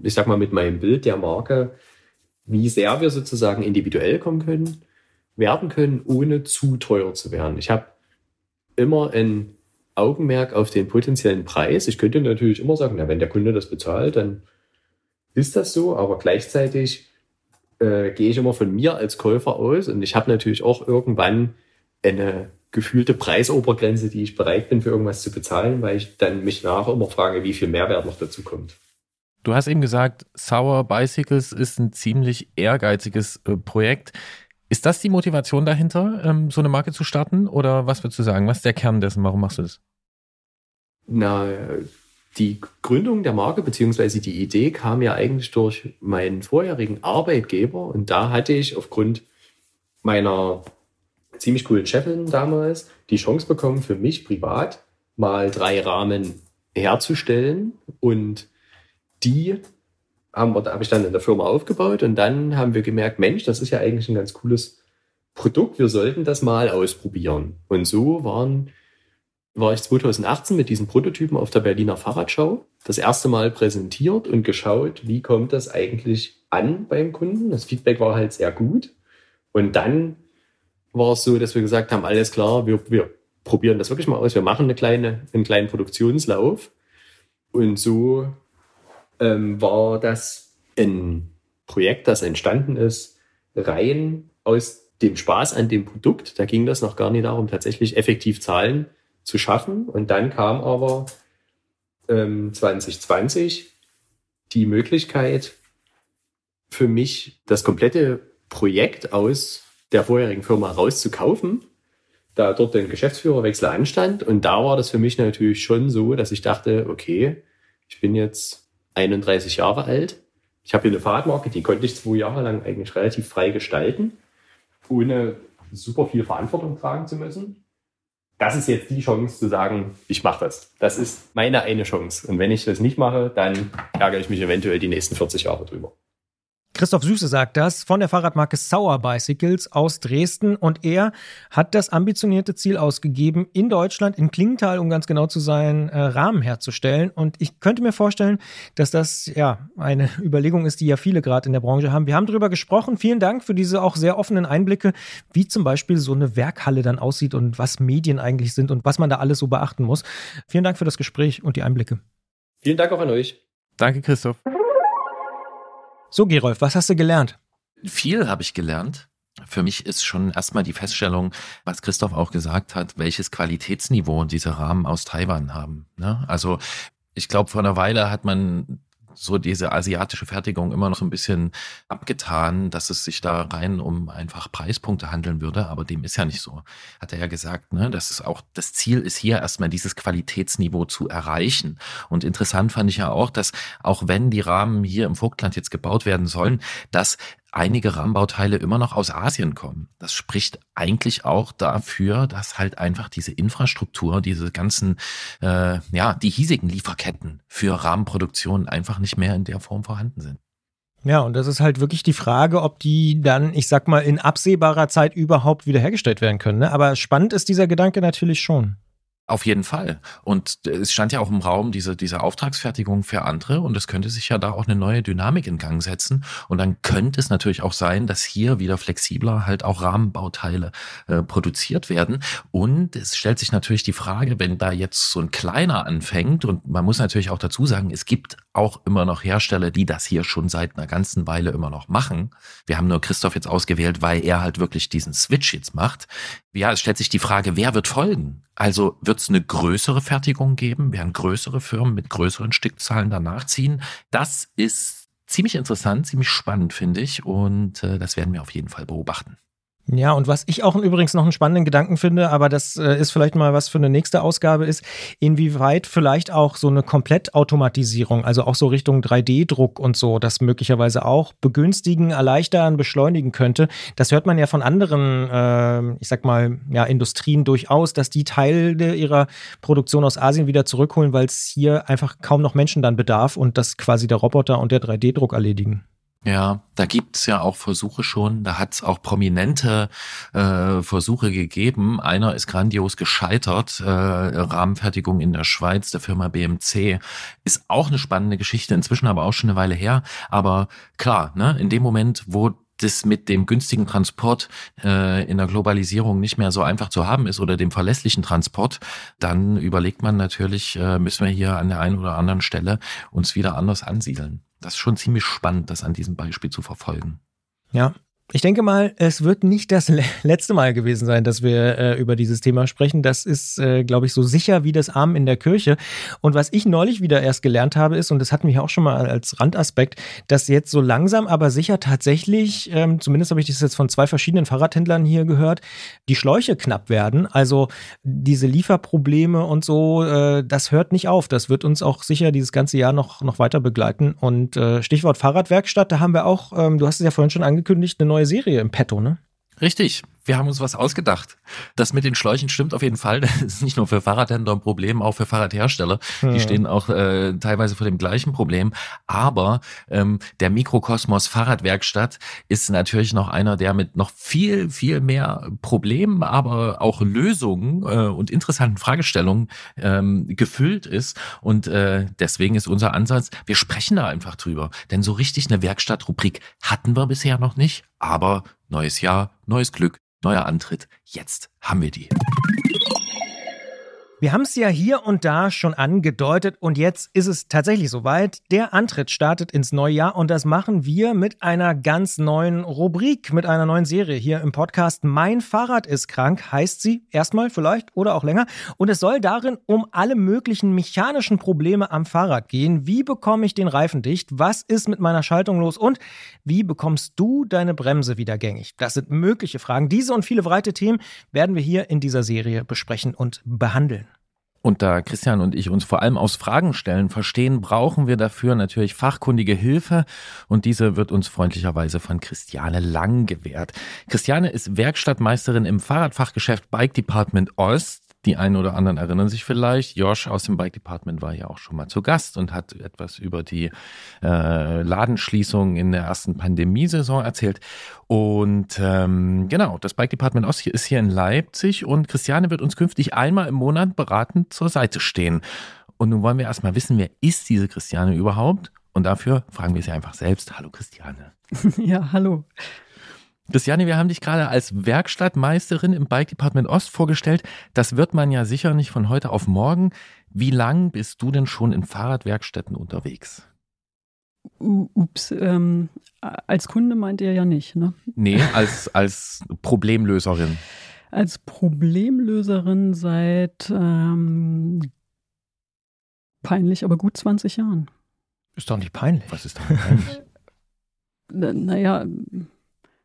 ich sag mal, mit meinem Bild der Marke, wie sehr wir sozusagen individuell kommen können, werden können, ohne zu teuer zu werden. Ich habe immer ein Augenmerk auf den potenziellen Preis. Ich könnte natürlich immer sagen, na, wenn der Kunde das bezahlt, dann ist das so, aber gleichzeitig äh, gehe ich immer von mir als Käufer aus und ich habe natürlich auch irgendwann eine gefühlte Preisobergrenze, die ich bereit bin, für irgendwas zu bezahlen, weil ich dann mich nachher immer frage, wie viel Mehrwert noch dazu kommt. Du hast eben gesagt, Sour Bicycles ist ein ziemlich ehrgeiziges äh, Projekt. Ist das die Motivation dahinter, ähm, so eine Marke zu starten? Oder was würdest du sagen? Was ist der Kern dessen? Warum machst du das? Na, die Gründung der Marke beziehungsweise die Idee kam ja eigentlich durch meinen vorherigen Arbeitgeber und da hatte ich aufgrund meiner ziemlich coolen Chefin damals die Chance bekommen, für mich privat mal drei Rahmen herzustellen und die habe ich dann in der Firma aufgebaut und dann haben wir gemerkt, Mensch, das ist ja eigentlich ein ganz cooles Produkt, wir sollten das mal ausprobieren. Und so waren, war ich 2018 mit diesen Prototypen auf der Berliner Fahrradschau das erste Mal präsentiert und geschaut, wie kommt das eigentlich an beim Kunden. Das Feedback war halt sehr gut. Und dann war es so, dass wir gesagt haben, alles klar, wir, wir probieren das wirklich mal aus. Wir machen eine kleine, einen kleinen Produktionslauf. Und so ähm, war das ein Projekt, das entstanden ist, rein aus dem Spaß an dem Produkt. Da ging das noch gar nicht darum, tatsächlich effektiv Zahlen zu schaffen. Und dann kam aber ähm, 2020 die Möglichkeit für mich, das komplette Projekt aus der vorherigen Firma rauszukaufen, da dort ein Geschäftsführerwechsel anstand. Und da war das für mich natürlich schon so, dass ich dachte, okay, ich bin jetzt 31 Jahre alt. Ich habe hier eine Fahrradmarke, die konnte ich zwei Jahre lang eigentlich relativ frei gestalten, ohne super viel Verantwortung tragen zu müssen. Das ist jetzt die Chance zu sagen, ich mache das. Das ist meine eine Chance. Und wenn ich das nicht mache, dann ärgere ich mich eventuell die nächsten 40 Jahre drüber. Christoph Süße sagt das von der Fahrradmarke Sauer Bicycles aus Dresden und er hat das ambitionierte Ziel ausgegeben, in Deutschland, in Klingenthal, um ganz genau zu sein, äh, Rahmen herzustellen. Und ich könnte mir vorstellen, dass das ja eine *laughs* Überlegung ist, die ja viele gerade in der Branche haben. Wir haben darüber gesprochen. Vielen Dank für diese auch sehr offenen Einblicke, wie zum Beispiel so eine Werkhalle dann aussieht und was Medien eigentlich sind und was man da alles so beachten muss. Vielen Dank für das Gespräch und die Einblicke. Vielen Dank auch an euch. Danke, Christoph. So, Gerolf, was hast du gelernt? Viel habe ich gelernt. Für mich ist schon erstmal die Feststellung, was Christoph auch gesagt hat, welches Qualitätsniveau diese Rahmen aus Taiwan haben. Ne? Also ich glaube, vor einer Weile hat man so diese asiatische Fertigung immer noch so ein bisschen abgetan, dass es sich da rein um einfach Preispunkte handeln würde, aber dem ist ja nicht so. Hat er ja gesagt, ne? Das ist auch, das Ziel ist hier erstmal dieses Qualitätsniveau zu erreichen. Und interessant fand ich ja auch, dass auch wenn die Rahmen hier im Vogtland jetzt gebaut werden sollen, dass einige Rahmenbauteile immer noch aus Asien kommen. Das spricht eigentlich auch dafür, dass halt einfach diese Infrastruktur, diese ganzen, äh, ja, die hiesigen Lieferketten für Rahmenproduktion einfach nicht mehr in der Form vorhanden sind. Ja, und das ist halt wirklich die Frage, ob die dann, ich sag mal, in absehbarer Zeit überhaupt wiederhergestellt werden können. Ne? Aber spannend ist dieser Gedanke natürlich schon. Auf jeden Fall. Und es stand ja auch im Raum diese, diese Auftragsfertigung für andere und es könnte sich ja da auch eine neue Dynamik in Gang setzen. Und dann könnte es natürlich auch sein, dass hier wieder flexibler halt auch Rahmenbauteile äh, produziert werden. Und es stellt sich natürlich die Frage, wenn da jetzt so ein kleiner anfängt und man muss natürlich auch dazu sagen, es gibt auch immer noch Hersteller, die das hier schon seit einer ganzen Weile immer noch machen. Wir haben nur Christoph jetzt ausgewählt, weil er halt wirklich diesen Switch jetzt macht. Ja, es stellt sich die Frage, wer wird folgen? Also wird es eine größere Fertigung geben? Werden größere Firmen mit größeren Stückzahlen danach ziehen? Das ist ziemlich interessant, ziemlich spannend, finde ich. Und äh, das werden wir auf jeden Fall beobachten. Ja, und was ich auch übrigens noch einen spannenden Gedanken finde, aber das äh, ist vielleicht mal was für eine nächste Ausgabe, ist, inwieweit vielleicht auch so eine Komplettautomatisierung, also auch so Richtung 3D-Druck und so, das möglicherweise auch begünstigen, erleichtern, beschleunigen könnte. Das hört man ja von anderen, äh, ich sag mal, ja, Industrien durchaus, dass die Teile ihrer Produktion aus Asien wieder zurückholen, weil es hier einfach kaum noch Menschen dann bedarf und das quasi der Roboter und der 3D-Druck erledigen. Ja, da gibt's ja auch Versuche schon. Da hat's auch prominente äh, Versuche gegeben. Einer ist grandios gescheitert. Äh, Rahmenfertigung in der Schweiz der Firma BMC ist auch eine spannende Geschichte, inzwischen aber auch schon eine Weile her. Aber klar, ne, in dem Moment, wo das mit dem günstigen Transport äh, in der Globalisierung nicht mehr so einfach zu haben ist oder dem verlässlichen Transport, dann überlegt man natürlich, äh, müssen wir hier an der einen oder anderen Stelle uns wieder anders ansiedeln. Das ist schon ziemlich spannend, das an diesem Beispiel zu verfolgen. Ja, ich denke mal, es wird nicht das *laughs* letzte Mal gewesen sein, dass wir äh, über dieses Thema sprechen. Das ist, äh, glaube ich, so sicher wie das Arm in der Kirche. Und was ich neulich wieder erst gelernt habe, ist, und das hatten wir auch schon mal als Randaspekt, dass jetzt so langsam, aber sicher tatsächlich, ähm, zumindest habe ich das jetzt von zwei verschiedenen Fahrradhändlern hier gehört, die Schläuche knapp werden. Also diese Lieferprobleme und so, äh, das hört nicht auf. Das wird uns auch sicher dieses ganze Jahr noch, noch weiter begleiten. Und äh, Stichwort Fahrradwerkstatt, da haben wir auch, ähm, du hast es ja vorhin schon angekündigt, eine neue neue Serie im Petto, ne? Richtig. Wir haben uns was ausgedacht. Das mit den Schläuchen stimmt auf jeden Fall. *laughs* Das ist nicht nur für Fahrradhändler ein Problem, auch für Fahrradhersteller. Die hm. stehen auch äh, teilweise vor dem gleichen Problem. Aber ähm, der Mikrokosmos Fahrradwerkstatt ist natürlich noch einer, der mit noch viel, viel mehr Problemen, aber auch Lösungen äh, und interessanten Fragestellungen ähm, gefüllt ist. Und äh, deswegen ist unser Ansatz, wir sprechen da einfach drüber. Denn so richtig eine Werkstattrubrik hatten wir bisher noch nicht. Aber neues Jahr, neues Glück, neuer Antritt. Jetzt haben wir die. Wir haben es ja hier und da schon angedeutet und jetzt ist es tatsächlich soweit. Der Antritt startet ins neue Jahr und das machen wir mit einer ganz neuen Rubrik, mit einer neuen Serie hier im Podcast. Mein Fahrrad ist krank, heißt sie erstmal vielleicht oder auch länger. Und es soll darin um alle möglichen mechanischen Probleme am Fahrrad gehen. Wie bekomme ich den Reifen dicht? Was ist mit meiner Schaltung los? Und wie bekommst du deine Bremse wieder gängig? Das sind mögliche Fragen. Diese und viele breite Themen werden wir hier in dieser Serie besprechen und behandeln. Und da Christian und ich uns vor allem aus Fragen stellen verstehen, brauchen wir dafür natürlich fachkundige Hilfe und diese wird uns freundlicherweise von Christiane Lang gewährt. Christiane ist Werkstattmeisterin im Fahrradfachgeschäft Bike Department Ost die einen oder anderen erinnern sich vielleicht, Josh aus dem Bike Department war ja auch schon mal zu Gast und hat etwas über die äh, Ladenschließung in der ersten Pandemiesaison erzählt. Und ähm, genau, das Bike Department Ost ist hier in Leipzig und Christiane wird uns künftig einmal im Monat beratend zur Seite stehen. Und nun wollen wir erstmal wissen, wer ist diese Christiane überhaupt? Und dafür fragen wir sie einfach selbst. Hallo Christiane. *laughs* Ja, hallo. Christiane, wir haben dich gerade als Werkstattmeisterin im Bike Department Ost vorgestellt. Das wird man ja sicher nicht von heute auf morgen. Wie lang bist du denn schon in Fahrradwerkstätten unterwegs? Ups, ähm, als Kunde meint ihr ja nicht, ne? Nee, als, als Problemlöserin. Als Problemlöserin seit ähm, peinlich, aber gut 20 Jahren. Ist doch nicht peinlich. Was ist da peinlich? *laughs* naja,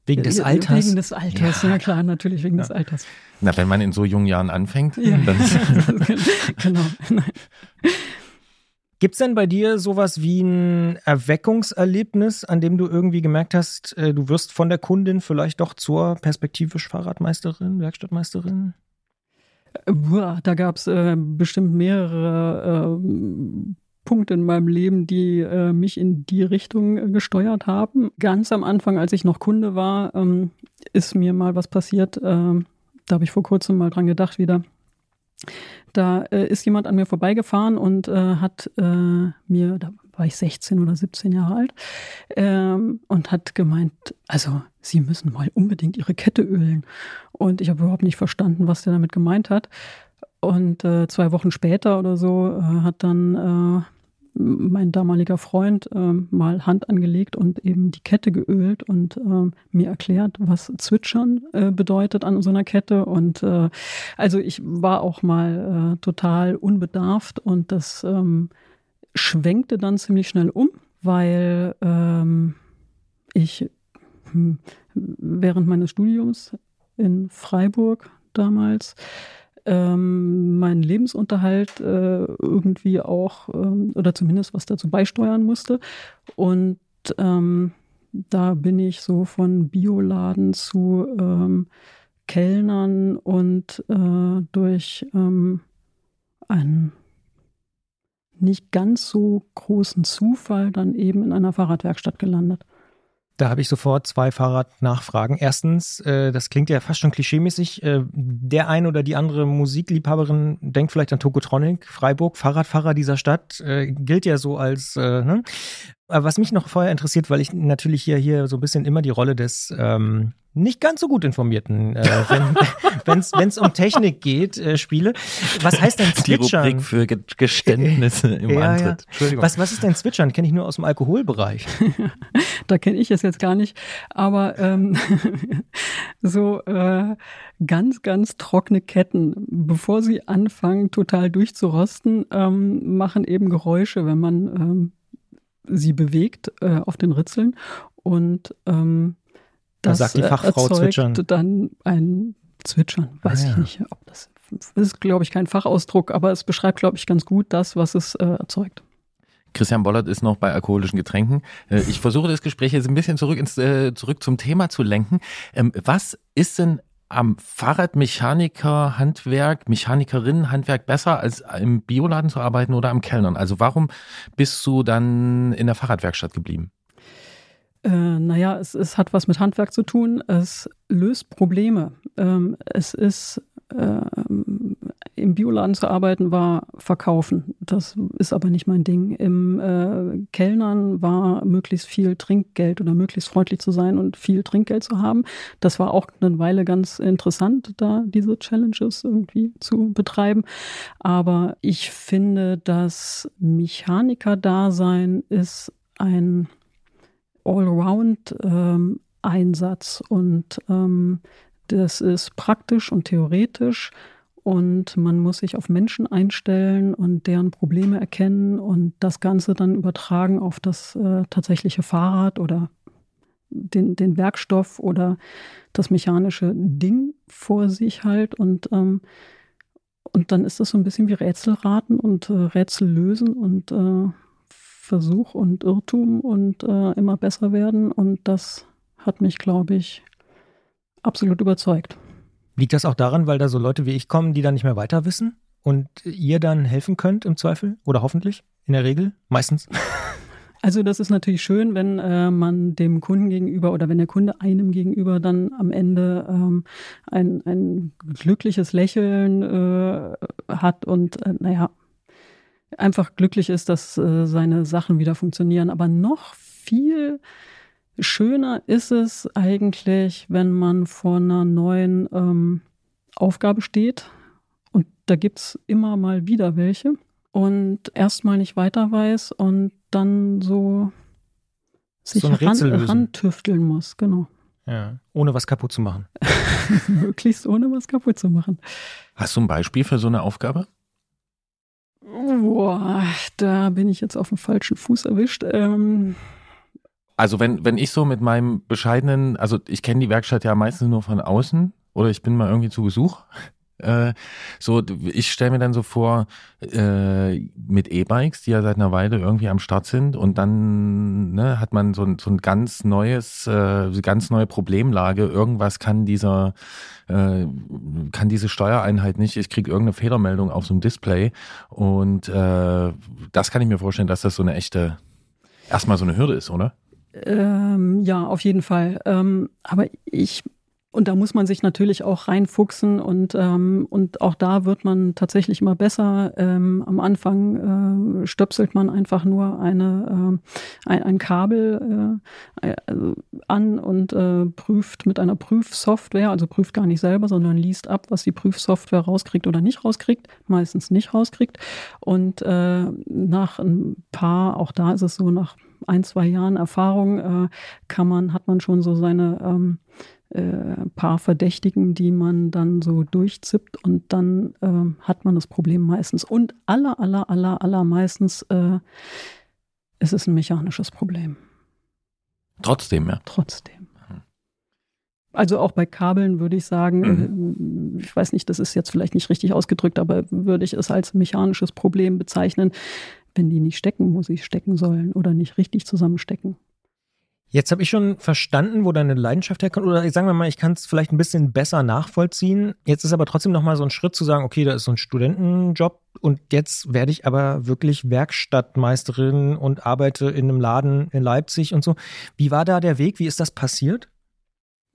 Wegen des Alters? Wegen des Alters, ja, ja klar, natürlich wegen ja. des Alters. Na, wenn man in so jungen Jahren anfängt, ja. dann. *laughs* *laughs* genau. *laughs* Gibt es denn bei dir sowas wie ein Erweckungserlebnis, an dem du irgendwie gemerkt hast, äh, du wirst von der Kundin vielleicht doch zur perspektivisch Fahrradmeisterin, Werkstattmeisterin? Da gab es äh, bestimmt mehrere äh, Punkte in meinem Leben, die äh, mich in die Richtung äh, gesteuert haben. Ganz am Anfang, als ich noch Kunde war, ähm, ist mir mal was passiert. Äh, da habe ich vor kurzem mal dran gedacht wieder. Da äh, ist jemand an mir vorbeigefahren und äh, hat äh, mir, da war ich 16 oder 17 Jahre alt, ähm, und hat gemeint, also Sie müssen mal unbedingt Ihre Kette ölen. Und ich habe überhaupt nicht verstanden, was der damit gemeint hat. Und äh, zwei Wochen später oder so äh, hat dann äh, mein damaliger Freund äh, mal Hand angelegt und eben die Kette geölt und äh, mir erklärt, was Zwitschern äh, bedeutet an so einer Kette. Und äh, also ich war auch mal äh, total unbedarft und das ähm, schwenkte dann ziemlich schnell um, weil ähm, ich hm, während meines Studiums in Freiburg damals ähm, meinen Lebensunterhalt äh, irgendwie auch ähm, oder zumindest was dazu beisteuern musste. Und ähm, da bin ich so von Bioladen zu ähm, Kellnern und äh, durch ähm, einen nicht ganz so großen Zufall dann eben in einer Fahrradwerkstatt gelandet. Da habe ich sofort zwei Fahrradnachfragen. Erstens, äh, das klingt ja fast schon klischeemäßig. Äh, der eine oder die andere Musikliebhaberin denkt vielleicht an Tokotronic, Freiburg, Fahrradfahrer dieser Stadt, äh, gilt ja so als. Äh, ne? was mich noch vorher interessiert, weil ich natürlich hier, hier so ein bisschen immer die Rolle des ähm, nicht ganz so gut informierten, äh, *laughs* wenn es um Technik geht, äh, spiele. Was heißt denn Zwitschern? Die Rubrik für Geständnisse im *laughs* ja, Antritt. Ja. Entschuldigung. Was, was ist denn Zwitschern? Kenne ich nur aus dem Alkoholbereich. *laughs* da kenne ich es jetzt gar nicht. Aber ähm, so äh, ganz, ganz trockene Ketten, bevor sie anfangen, total durchzurosten, ähm, machen eben Geräusche, wenn man ähm, sie bewegt äh, auf den Ritzeln. Und ähm, das sagt die Fachfrau erzeugt zwitschern. dann ein Zwitschern. Weiß ah, ja. ich nicht, ob das, das ist, glaube ich, kein Fachausdruck, aber es beschreibt, glaube ich, ganz gut das, was es äh, erzeugt. Christian Bollert ist noch bei alkoholischen Getränken. Äh, ich versuche das Gespräch jetzt ein bisschen zurück, ins, äh, zurück zum Thema zu lenken. Ähm, was ist denn am Fahrradmechaniker Handwerk, Mechanikerin Handwerk besser als im Bioladen zu arbeiten oder am Kellnern? Also warum bist du dann in der Fahrradwerkstatt geblieben? Äh, naja, es, es hat was mit Handwerk zu tun. Es löst Probleme. Ähm, es ist ähm, im Bioladen zu arbeiten war verkaufen. Das ist aber nicht mein Ding. Im äh, Kellnern war möglichst viel Trinkgeld oder möglichst freundlich zu sein und viel Trinkgeld zu haben. Das war auch eine Weile ganz interessant, da diese Challenges irgendwie zu betreiben. Aber ich finde, das Mechaniker-Dasein ist ein Allround-Einsatz ähm, und ähm, das ist praktisch und theoretisch und man muss sich auf Menschen einstellen und deren Probleme erkennen und das Ganze dann übertragen auf das äh, tatsächliche Fahrrad oder den, den Werkstoff oder das mechanische Ding vor sich halt und ähm, und dann ist das so ein bisschen wie Rätselraten und äh, Rätsel lösen und äh, Versuch und Irrtum und äh, immer besser werden. Und das hat mich, glaube ich, absolut überzeugt. Liegt das auch daran, weil da so Leute wie ich kommen, die dann nicht mehr weiter wissen und ihr dann helfen könnt im Zweifel? Oder hoffentlich? In der Regel? Meistens? *laughs* Also das ist natürlich schön, wenn äh, man dem Kunden gegenüber oder wenn der Kunde einem gegenüber dann am Ende ähm, ein, ein glückliches Lächeln äh, hat und äh, naja, einfach glücklich ist, dass äh, seine Sachen wieder funktionieren. Aber noch viel schöner ist es eigentlich, wenn man vor einer neuen ähm, Aufgabe steht. Und da gibt es immer mal wieder welche. Und erstmal nicht weiter weiß und dann so sich so ran, rantüfteln muss, genau. Ja, ohne was kaputt zu machen. *laughs* Möglichst ohne was kaputt zu machen. Hast du ein Beispiel für so eine Aufgabe? Boah, da bin ich jetzt auf dem falschen Fuß erwischt. Ähm also wenn, wenn ich so mit meinem bescheidenen, also ich kenne die Werkstatt ja meistens nur von außen oder ich bin mal irgendwie zu Besuch äh, so, ich stelle mir dann so vor, äh, mit E-Bikes, die ja seit einer Weile irgendwie am Start sind und dann ne, hat man so ein, so ein ganz neues, äh, ganz neue Problemlage. Irgendwas kann dieser, äh, kann diese Steuereinheit nicht. Ich kriege irgendeine Fehlermeldung auf so einem Display und äh, das kann ich mir vorstellen, dass das so eine echte, erstmal so eine Hürde ist, oder? Ähm, ja, auf jeden Fall. Ähm, aber ich und da muss man sich natürlich auch reinfuchsen und, ähm, und auch da wird man tatsächlich immer besser. Ähm, am Anfang äh, stöpselt man einfach nur eine, äh, ein, ein, Kabel äh, äh, an und äh, prüft mit einer Prüfsoftware, also prüft gar nicht selber, sondern liest ab, was die Prüfsoftware rauskriegt oder nicht rauskriegt, meistens nicht rauskriegt. Und äh, nach ein paar, auch da ist es so, nach ein, zwei Jahren Erfahrung kann man, hat man schon so seine ähm, äh, paar Verdächtigen, die man dann so durchzippt und dann äh, hat man das Problem meistens. Und aller, aller, aller, aller meistens äh, ist es ein mechanisches Problem. Trotzdem, ja. Trotzdem. Also auch bei Kabeln würde ich sagen, mhm. Äh, ich weiß nicht, das ist jetzt vielleicht nicht richtig ausgedrückt, aber würde ich es als mechanisches Problem bezeichnen, wenn die nicht stecken, wo sie stecken sollen oder nicht richtig zusammenstecken. Jetzt habe ich schon verstanden, wo deine Leidenschaft herkommt. Oder sagen wir mal, ich kann es vielleicht ein bisschen besser nachvollziehen. Jetzt ist aber trotzdem nochmal so ein Schritt zu sagen, okay, da ist so ein Studentenjob und jetzt werde ich aber wirklich Werkstattmeisterin und arbeite in einem Laden in Leipzig und so. Wie war da der Weg? Wie ist das passiert?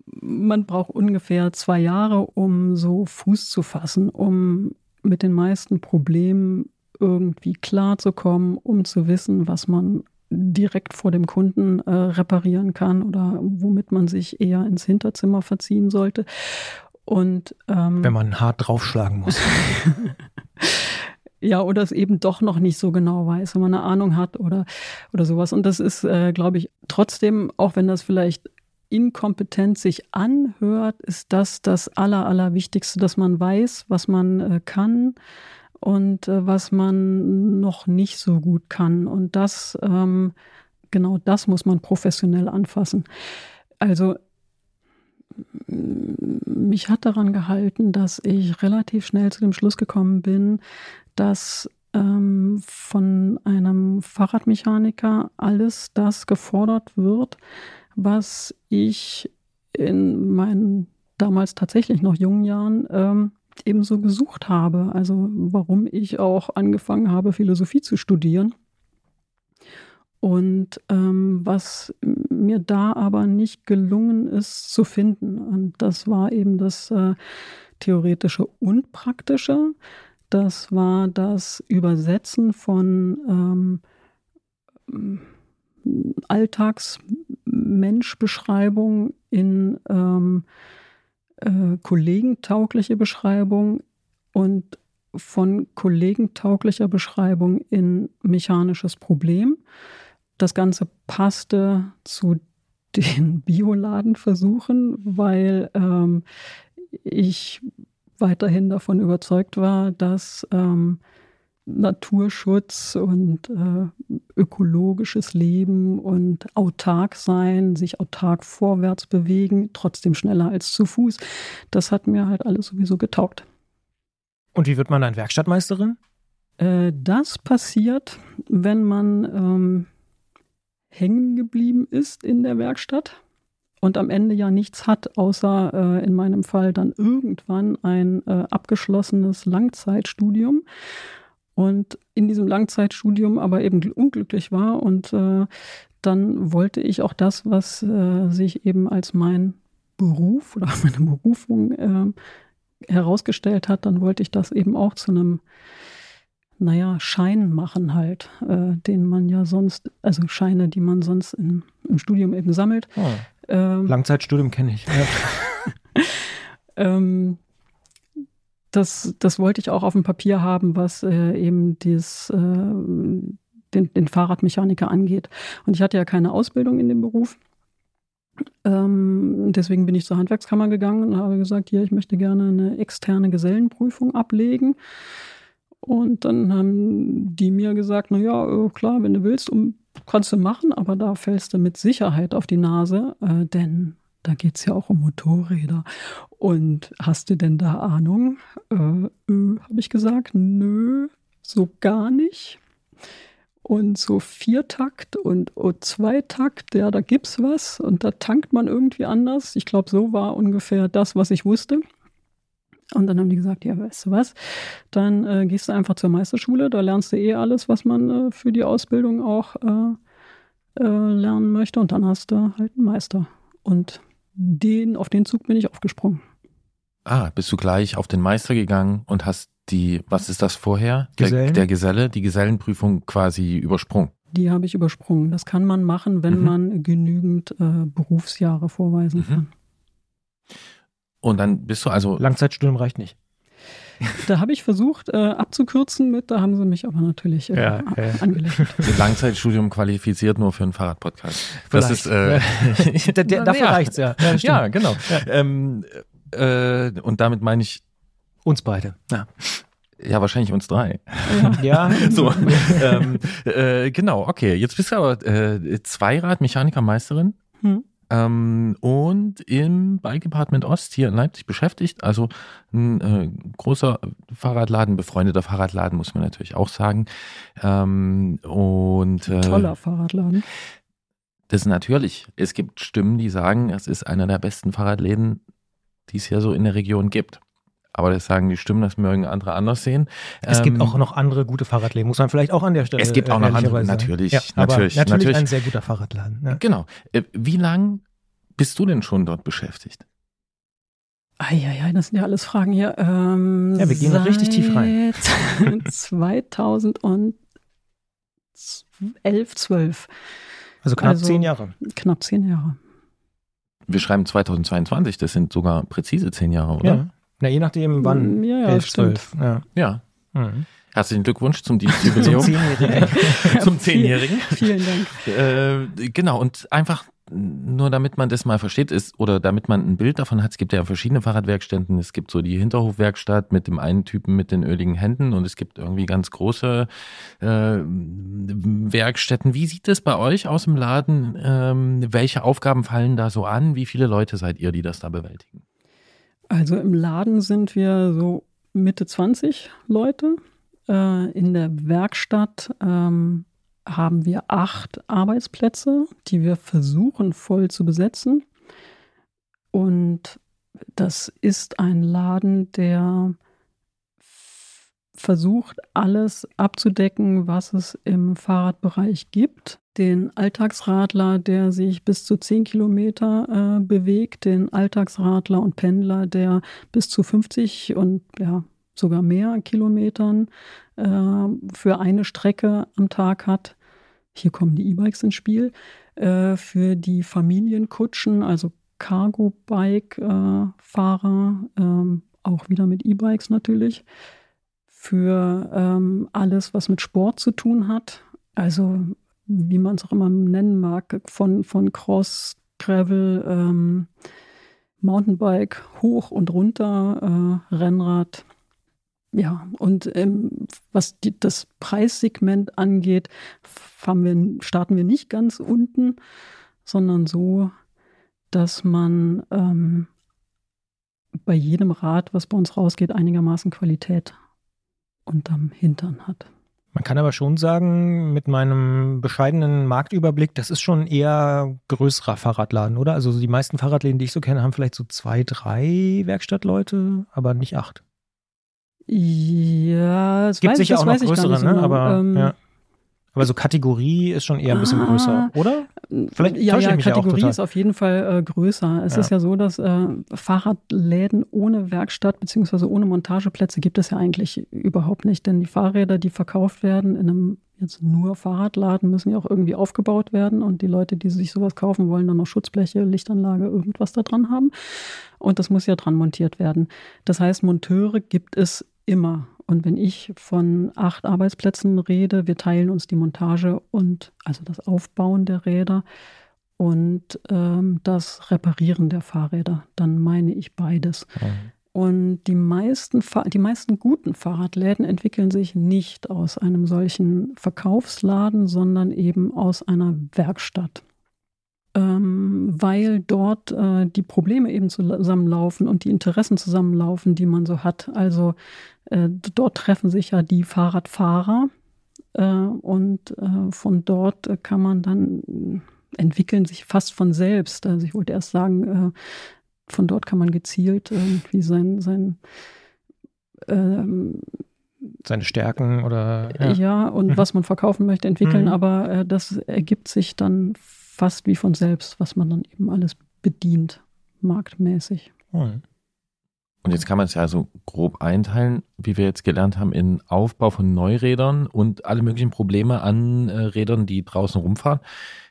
Man braucht ungefähr zwei Jahre, um so Fuß zu fassen, um mit den meisten Problemen irgendwie klarzukommen, um zu wissen, was man direkt vor dem Kunden äh, reparieren kann oder womit man sich eher ins Hinterzimmer verziehen sollte. Und ähm, wenn man hart draufschlagen muss. *laughs* ja, oder es eben doch noch nicht so genau weiß, wenn man eine Ahnung hat oder, oder sowas. Und das ist, äh, glaube ich, trotzdem, auch wenn das vielleicht inkompetent sich anhört, ist das das Aller, Allerwichtigste, dass man weiß, was man äh, kann und äh, was man noch nicht so gut kann. Und das, ähm, genau das muss man professionell anfassen. Also mich hat daran gehalten, dass ich relativ schnell zu dem Schluss gekommen bin, dass ähm, von einem Fahrradmechaniker alles das gefordert wird, was ich in meinen damals tatsächlich noch jungen Jahren ähm, ebenso gesucht habe. Also warum ich auch angefangen habe, Philosophie zu studieren. Und ähm, was mir da aber nicht gelungen ist zu finden. Und das war eben das äh, Theoretische und Praktische. Das war das Übersetzen von ähm, Alltagsmenschbeschreibung in ähm, äh, kollegentaugliche Beschreibung und von kollegentauglicher Beschreibung in mechanisches Problem. Das Ganze passte zu *laughs* den Bioladenversuchen, weil ähm, ich weiterhin davon überzeugt war, dass ähm, Naturschutz und äh, ökologisches Leben und autark sein, sich autark vorwärts bewegen, trotzdem schneller als zu Fuß. Das hat mir halt alles sowieso getaugt. Und wie wird man dann Werkstattmeisterin? Äh, das passiert, wenn man ähm, hängen geblieben ist in der Werkstatt und am Ende ja nichts hat, außer äh, in meinem Fall dann irgendwann ein äh, abgeschlossenes Langzeitstudium und in diesem Langzeitstudium aber eben unglücklich war und äh, dann wollte ich auch das, was äh, sich eben als mein Beruf oder *laughs* meine Berufung äh, herausgestellt hat, dann wollte ich das eben auch zu einem, naja, Schein machen halt, äh, den man ja sonst, also Scheine, die man sonst in, im Studium eben sammelt. Oh. Ähm, Langzeitstudium kenne ich. Ja. *laughs* *laughs* ähm, das, das wollte ich auch auf dem Papier haben, was äh, eben dies, äh, den, den Fahrradmechaniker angeht. Und ich hatte ja keine Ausbildung in dem Beruf. Ähm, deswegen bin ich zur Handwerkskammer gegangen und habe gesagt, hier, ich möchte gerne eine externe Gesellenprüfung ablegen. Und dann haben die mir gesagt, na ja, äh, klar, wenn du willst, um, kannst du machen, aber da fällst du mit Sicherheit auf die Nase, äh, denn da geht es ja auch um Motorräder. Und hast du denn da Ahnung? Äh, äh, Habe ich gesagt, nö, so gar nicht. Und so Viertakt und O2-Takt, ja, da gibt's was und da tankt man irgendwie anders. Ich glaube, so war ungefähr das, was ich wusste. Und dann haben die gesagt, ja, weißt du was, dann äh, gehst du einfach zur Meisterschule, da lernst du eh alles, was man äh, für die Ausbildung auch äh, äh lernen möchte und dann hast du halt einen Meister. Und den, auf den Zug bin ich aufgesprungen. Ah, bist du gleich auf den Meister gegangen und hast die, was ist das vorher? Der, der, Geselle, die Gesellenprüfung quasi übersprungen. Die habe ich übersprungen. Das kann man machen, wenn mhm. man genügend äh, Berufsjahre vorweisen mhm. kann. Und dann bist du also. Langzeitstudium reicht nicht. Da habe ich versucht äh, abzukürzen mit, da haben sie mich aber natürlich äh, ja, ja. angelächelt. Langzeitstudium qualifiziert nur für einen Fahrradpodcast. Das ist äh, *laughs* der, der, dafür ja. reicht's ja. Ja, ja genau. Ähm, äh, und damit meine ich uns beide. Ja. Ja, wahrscheinlich uns drei. Ja. ja. *laughs* so. ähm, äh, genau, okay. Jetzt bist du aber äh, Zweirad-Mechanikermeisterin. Hm ähm, und im Bike Department Ost hier in Leipzig beschäftigt. Also ein äh, großer Fahrradladen, befreundeter Fahrradladen, muss man natürlich auch sagen. Ähm, und äh, Toller Fahrradladen. Das ist natürlich. Es gibt Stimmen, die sagen, es ist einer der besten Fahrradläden, die es hier so in der Region gibt. Aber das sagen die Stimmen, das mögen andere anders sehen. Es ähm, gibt auch noch andere gute Fahrradläden, muss man vielleicht auch an der Stelle Es gibt auch noch andere, natürlich, ja, natürlich, natürlich. Natürlich ein sehr guter Fahrradladen. Ja. Genau. Äh, wie lang bist du denn schon dort beschäftigt? Eieiei, das sind ja alles Fragen hier. Ähm, ja, wir gehen richtig tief rein. 2002 11, 12. Also knapp Also- zehn Jahre. Knapp zehn Jahre. Wir schreiben 2022, das sind sogar präzise zehn Jahre, oder? Ja. Na, je nachdem, wann. Ja, ja, Elf, stimmt. zwölf. Ja. Ja. Mhm. Herzlichen Glückwunsch zum Zum *laughs* Dienstjubiläum. Zehnjährigen. zum Zehnjährigen. *laughs* *laughs* Vielen Dank. Äh, genau, und einfach nur damit man das mal versteht, ist, oder damit man ein Bild davon hat, es gibt ja verschiedene Fahrradwerkstätten. Es gibt so die Hinterhofwerkstatt mit dem einen Typen mit den öligen Händen und es gibt irgendwie ganz große äh, Werkstätten. Wie sieht es bei euch aus im Laden? Ähm, welche Aufgaben fallen da so an? Wie viele Leute seid ihr, die das da bewältigen? Also im Laden sind wir so Mitte 20 Leute. Äh, in der Werkstatt ähm, haben wir acht Arbeitsplätze, die wir versuchen voll zu besetzen. Und das ist ein Laden, der versucht, alles abzudecken, was es im Fahrradbereich gibt. Den Alltagsradler, der sich bis zu 10 Kilometer äh, bewegt, den Alltagsradler und Pendler, der bis zu 50 und ja, sogar mehr Kilometern äh, für eine Strecke am Tag hat. Hier kommen die E-Bikes ins Spiel. Äh, für die Familienkutschen, also Cargo-Bike-Fahrer, ähm, auch wieder mit E-Bikes natürlich. Für ähm, alles, was mit Sport zu tun hat. Also, wie man es auch immer nennen mag, von, von Cross, Gravel, ähm, Mountainbike hoch und runter, äh, Rennrad. Ja, und ähm, was die, das Preissegment angeht, wir, starten wir nicht ganz unten, sondern so, dass man ähm, bei jedem Rad, was bei uns rausgeht, einigermaßen Qualität unterm Hintern hat. Man kann aber schon sagen, mit meinem bescheidenen Marktüberblick, das ist schon eher größerer Fahrradladen, oder? Also die meisten Fahrradläden, die ich so kenne, haben vielleicht so zwei, drei Werkstattleute, aber nicht acht. Ja, es gibt weiß, sicher das auch noch größere, ne? genau. Aber, Ähm, ja. Aber so Kategorie ist schon eher ein bisschen Ah. größer, oder? Vielleicht ja, ja, ja Kategorie total. ist auf jeden Fall äh, größer. Es Ja. ist ja so, dass äh, Fahrradläden ohne Werkstatt beziehungsweise ohne Montageplätze gibt es ja eigentlich überhaupt nicht. Denn die Fahrräder, die verkauft werden in einem jetzt nur Fahrradladen, müssen ja auch irgendwie aufgebaut werden. Und die Leute, die sich sowas kaufen, wollen dann noch Schutzbleche, Lichtanlage, irgendwas da dran haben. Und das muss ja dran montiert werden. Das heißt, Monteure gibt es immer. Und wenn ich von acht Arbeitsplätzen rede, wir teilen uns die Montage und also das Aufbauen der Räder und ähm, das Reparieren der Fahrräder, dann meine ich beides. Und die meisten, die meisten guten Fahrradläden entwickeln sich nicht aus einem solchen Verkaufsladen, sondern eben aus einer Werkstatt. Ähm, weil dort äh, die Probleme eben zusammenlaufen und die Interessen zusammenlaufen, die man so hat. Also dort treffen sich ja die Fahrradfahrer äh, und äh, von dort äh, kann man dann äh, entwickeln sich fast von selbst. Also ich wollte erst sagen, äh, von dort kann man gezielt irgendwie sein, sein ähm, Seine Stärken oder. ja. Ja. und Mhm. was man verkaufen möchte, entwickeln, Mhm. aber äh, das ergibt sich dann fast wie von selbst, was man dann eben alles bedient, marktmäßig. Hm. Und jetzt kann man es ja so grob einteilen, wie wir jetzt gelernt haben, in Aufbau von Neurädern und alle möglichen Probleme an äh, Rädern, die draußen rumfahren.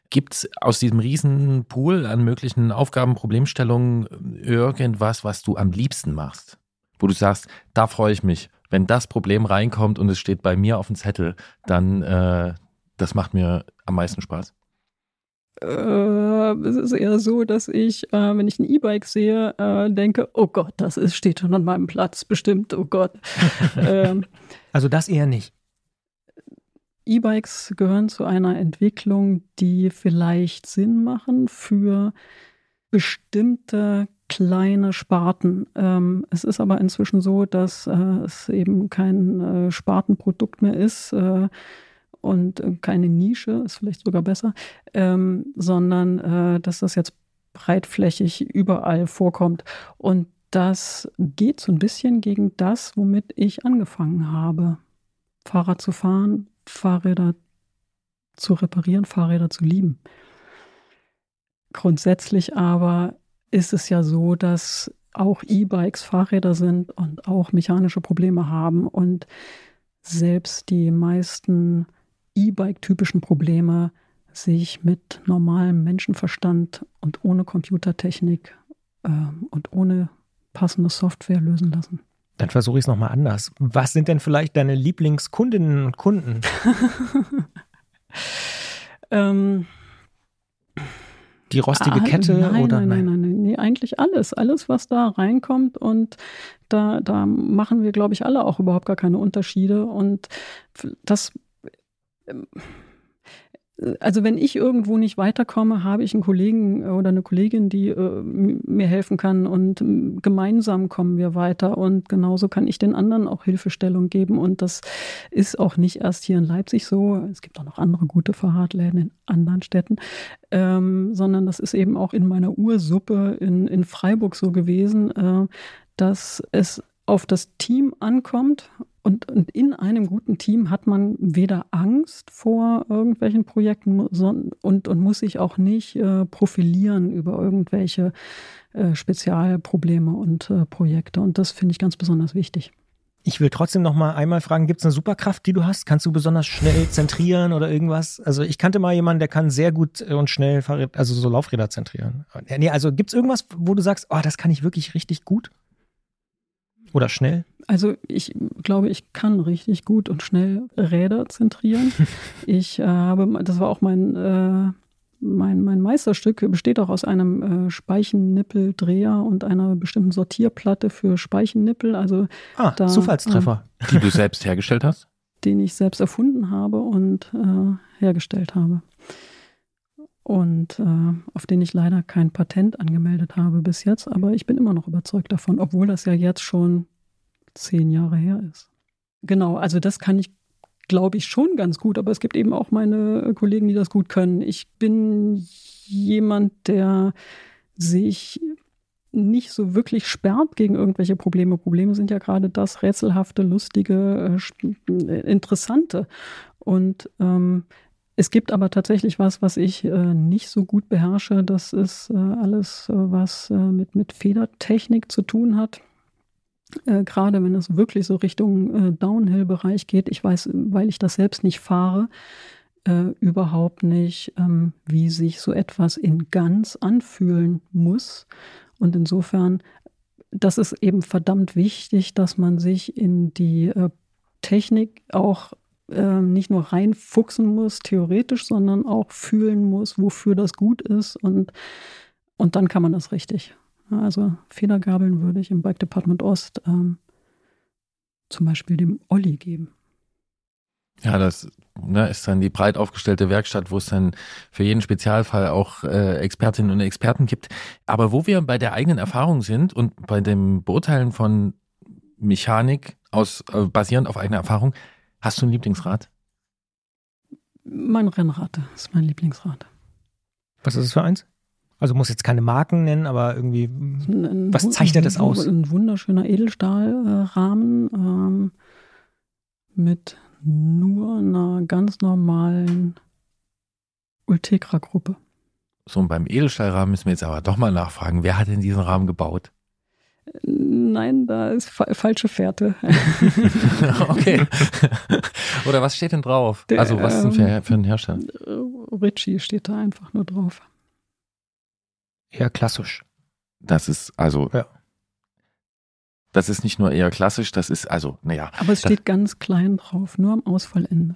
Gibt es aus diesem riesen Pool an möglichen Aufgaben, Problemstellungen äh, irgendwas, was du am liebsten machst? Wo du sagst, da freue ich mich. Wenn das Problem reinkommt und es steht bei mir auf dem Zettel, dann äh, das macht mir am meisten Spaß. Äh, es ist eher so, dass ich, äh, wenn ich ein E-Bike sehe, äh, denke, oh Gott, das ist, steht schon an meinem Platz, bestimmt, oh Gott. *laughs* ähm, Also das eher nicht. E-Bikes gehören zu einer Entwicklung, die vielleicht Sinn machen für bestimmte kleine Sparten. Ähm, es ist aber inzwischen so, dass äh, es eben kein äh, Spartenprodukt mehr ist äh, und äh, keine Nische, ist vielleicht sogar besser, ähm, sondern äh, dass das jetzt breitflächig überall vorkommt. Und das geht so ein bisschen gegen das, womit ich angefangen habe. Fahrrad zu fahren, Fahrräder zu reparieren, Fahrräder zu lieben. Grundsätzlich aber ist es ja so, dass auch E-Bikes Fahrräder sind und auch mechanische Probleme haben und selbst die meisten E-Bike-typischen Probleme sich mit normalem Menschenverstand und ohne Computertechnik äh, und ohne passende Software lösen lassen. Dann versuche ich es nochmal anders. Was sind denn vielleicht deine Lieblingskundinnen und Kunden? *laughs* ähm, die rostige ah, Kette nein, oder nein, nein, nein, nein, nee, eigentlich alles, alles, was da reinkommt und da, da machen wir, glaube ich, alle auch überhaupt gar keine Unterschiede und das also wenn ich irgendwo nicht weiterkomme, habe ich einen Kollegen äh, oder eine Kollegin, die äh, mir helfen kann und gemeinsam kommen wir weiter. Und genauso kann ich den anderen auch Hilfestellung geben. Und das ist auch nicht erst hier in Leipzig so, es gibt auch noch andere gute Fahrradläden in anderen Städten, ähm, sondern das ist eben auch in meiner Ursuppe in, in Freiburg so gewesen, äh, dass es auf das Team ankommt und, und, in einem guten Team hat man weder Angst vor irgendwelchen Projekten und, und muss sich auch nicht äh, profilieren über irgendwelche äh, Spezialprobleme und äh, Projekte. Und das finde ich ganz besonders wichtig. Ich will trotzdem noch mal einmal fragen, gibt es eine Superkraft, die du hast? Kannst du besonders schnell zentrieren oder irgendwas? Also ich kannte mal jemanden, der kann sehr gut äh, und schnell also so Laufräder zentrieren. Nee, also gibt es irgendwas, wo du sagst, oh, das kann ich wirklich richtig gut? Oder schnell? Also ich glaube, ich kann richtig gut und schnell Räder zentrieren. *laughs* ich äh, habe, das war auch mein, äh, mein, mein Meisterstück, besteht auch aus einem äh, Speichennippel-Dreher und einer bestimmten Sortierplatte für Speichennippel. Also ah, da, Zufallstreffer. Die du selbst hergestellt hast? *laughs* Den ich selbst erfunden habe und äh, hergestellt habe. Und äh, auf den ich leider kein Patent angemeldet habe bis jetzt, aber ich bin immer noch überzeugt davon, obwohl das ja jetzt schon zehn Jahre her ist. Genau, also das kann ich, glaube ich, schon ganz gut, aber es gibt eben auch meine Kollegen, die das gut können. Ich bin jemand, der sich nicht so wirklich sperrt gegen irgendwelche Probleme. Probleme sind ja gerade das rätselhafte, lustige, äh, interessante. Und ähm, es gibt aber tatsächlich was, was ich äh, nicht so gut beherrsche. Das ist äh, alles, äh, was äh, mit, mit Federtechnik zu tun hat. Äh, gerade wenn es wirklich so Richtung äh, Downhill-Bereich geht. Ich weiß, weil ich das selbst nicht fahre, überhaupt nicht, ähm, wie sich so etwas in ganz anfühlen muss. Und insofern, das ist eben verdammt wichtig, dass man sich in die Technik auch äh, nicht nur reinfuchsen muss, theoretisch, sondern auch fühlen muss, wofür das gut ist. Und, und dann kann man das richtig. Also Federgabeln würde ich im Bike Department Ost ähm, zum Beispiel dem Olli geben. Ja, das ne, ist dann die breit aufgestellte Werkstatt, wo es dann für jeden Spezialfall auch äh, Expertinnen und Experten gibt. Aber wo wir bei der eigenen Erfahrung sind und bei dem Beurteilen von Mechanik aus äh, basierend auf eigener Erfahrung, Hast du ein Lieblingsrad? Mein Rennrad ist mein Lieblingsrad. Was ist das für eins? Also muss jetzt keine Marken nennen, aber irgendwie, ein, was zeichnet das aus? Ein wunderschöner Edelstahlrahmen ähm, mit nur einer ganz normalen Ultegra-Gruppe. So, und beim Edelstahlrahmen müssen wir jetzt aber doch mal nachfragen, wer hat denn diesen Rahmen gebaut? Nein, da ist fa falsche Fährte. *laughs* okay. Oder was steht denn drauf? Der, also was ist denn für, ähm, für ein Hersteller? Ritchie steht da einfach nur drauf. Eher klassisch. Das ist also. Ja. Das ist nicht nur eher klassisch, das ist also, naja. Aber es steht ganz klein drauf, nur am Ausfallende.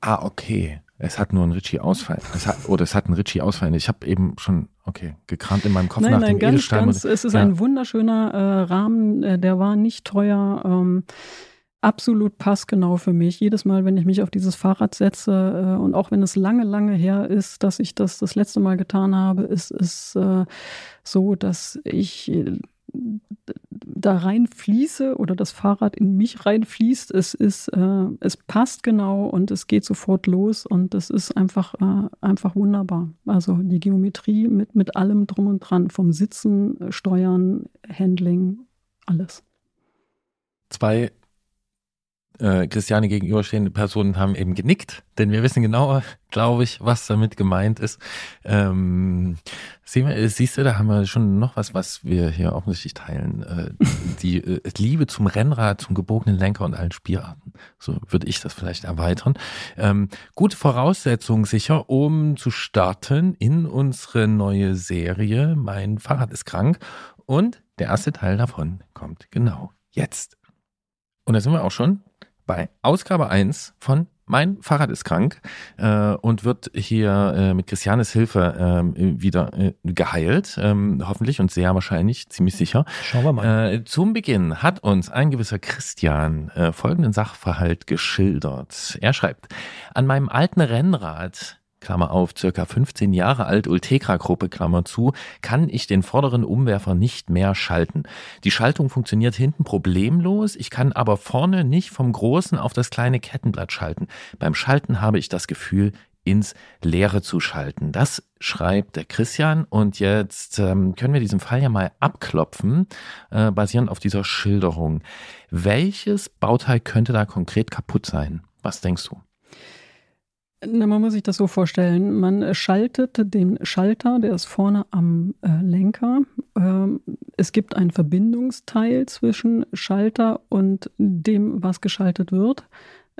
Ah, okay. Es hat nur einen Ritchie-Ausfall. Oder es hat einen Ritchie-Ausfall. Ich habe eben schon, okay, gekramt in meinem Kopf nein, nach nein, dem ganz, Edelstein. Ganz, es ist ja. ein wunderschöner äh, Rahmen, äh, der war nicht teuer. Ähm, absolut passgenau für mich. Jedes Mal, wenn ich mich auf dieses Fahrrad setze äh, und auch wenn es lange, lange her ist, dass ich das das letzte Mal getan habe, ist es äh, so, dass ich da reinfließe oder das Fahrrad in mich reinfließt. Es ist, äh, es passt genau und es geht sofort los und es ist einfach, äh, einfach wunderbar. Also die Geometrie mit, mit allem drum und dran, vom Sitzen, Steuern, Handling, alles. Zwei äh, Christiane gegenüberstehende Personen haben eben genickt, denn wir wissen genau, glaube ich, was damit gemeint ist. Ähm, wir, siehst du, da haben wir schon noch was, was wir hier offensichtlich teilen. Äh, die äh, Liebe zum Rennrad, zum gebogenen Lenker und allen Spielarten. so würde ich das vielleicht erweitern. Ähm, gute Voraussetzung sicher, um zu starten in unsere neue Serie. Mein Fahrrad ist krank. Und der erste Teil davon kommt genau jetzt. Und da sind wir auch schon bei Ausgabe 1 von mein Fahrrad ist krank äh, und wird hier äh, mit Christianes Hilfe äh, wieder geheilt, ähm, hoffentlich und sehr wahrscheinlich, ziemlich sicher. Schauen wir mal. Äh, zum Beginn hat uns ein gewisser Christian äh, folgenden Sachverhalt geschildert. Er schreibt, an meinem alten Rennrad Klammer auf, circa 15 Jahre alt, Ultegra-Gruppe, Klammer zu, kann ich den vorderen Umwerfer nicht mehr schalten. Die Schaltung funktioniert hinten problemlos, ich kann aber vorne nicht vom großen auf das kleine Kettenblatt schalten. Beim Schalten habe ich das Gefühl, ins Leere zu schalten. Das schreibt der Christian und jetzt ähm, können wir diesen Fall ja mal abklopfen, äh, basierend auf dieser Schilderung. Welches Bauteil könnte da konkret kaputt sein? Was denkst du? Na, man muss sich das so vorstellen. Man schaltet den Schalter, der ist vorne am äh, Lenker. Ähm, es gibt ein Verbindungsteil zwischen Schalter und dem, was geschaltet wird.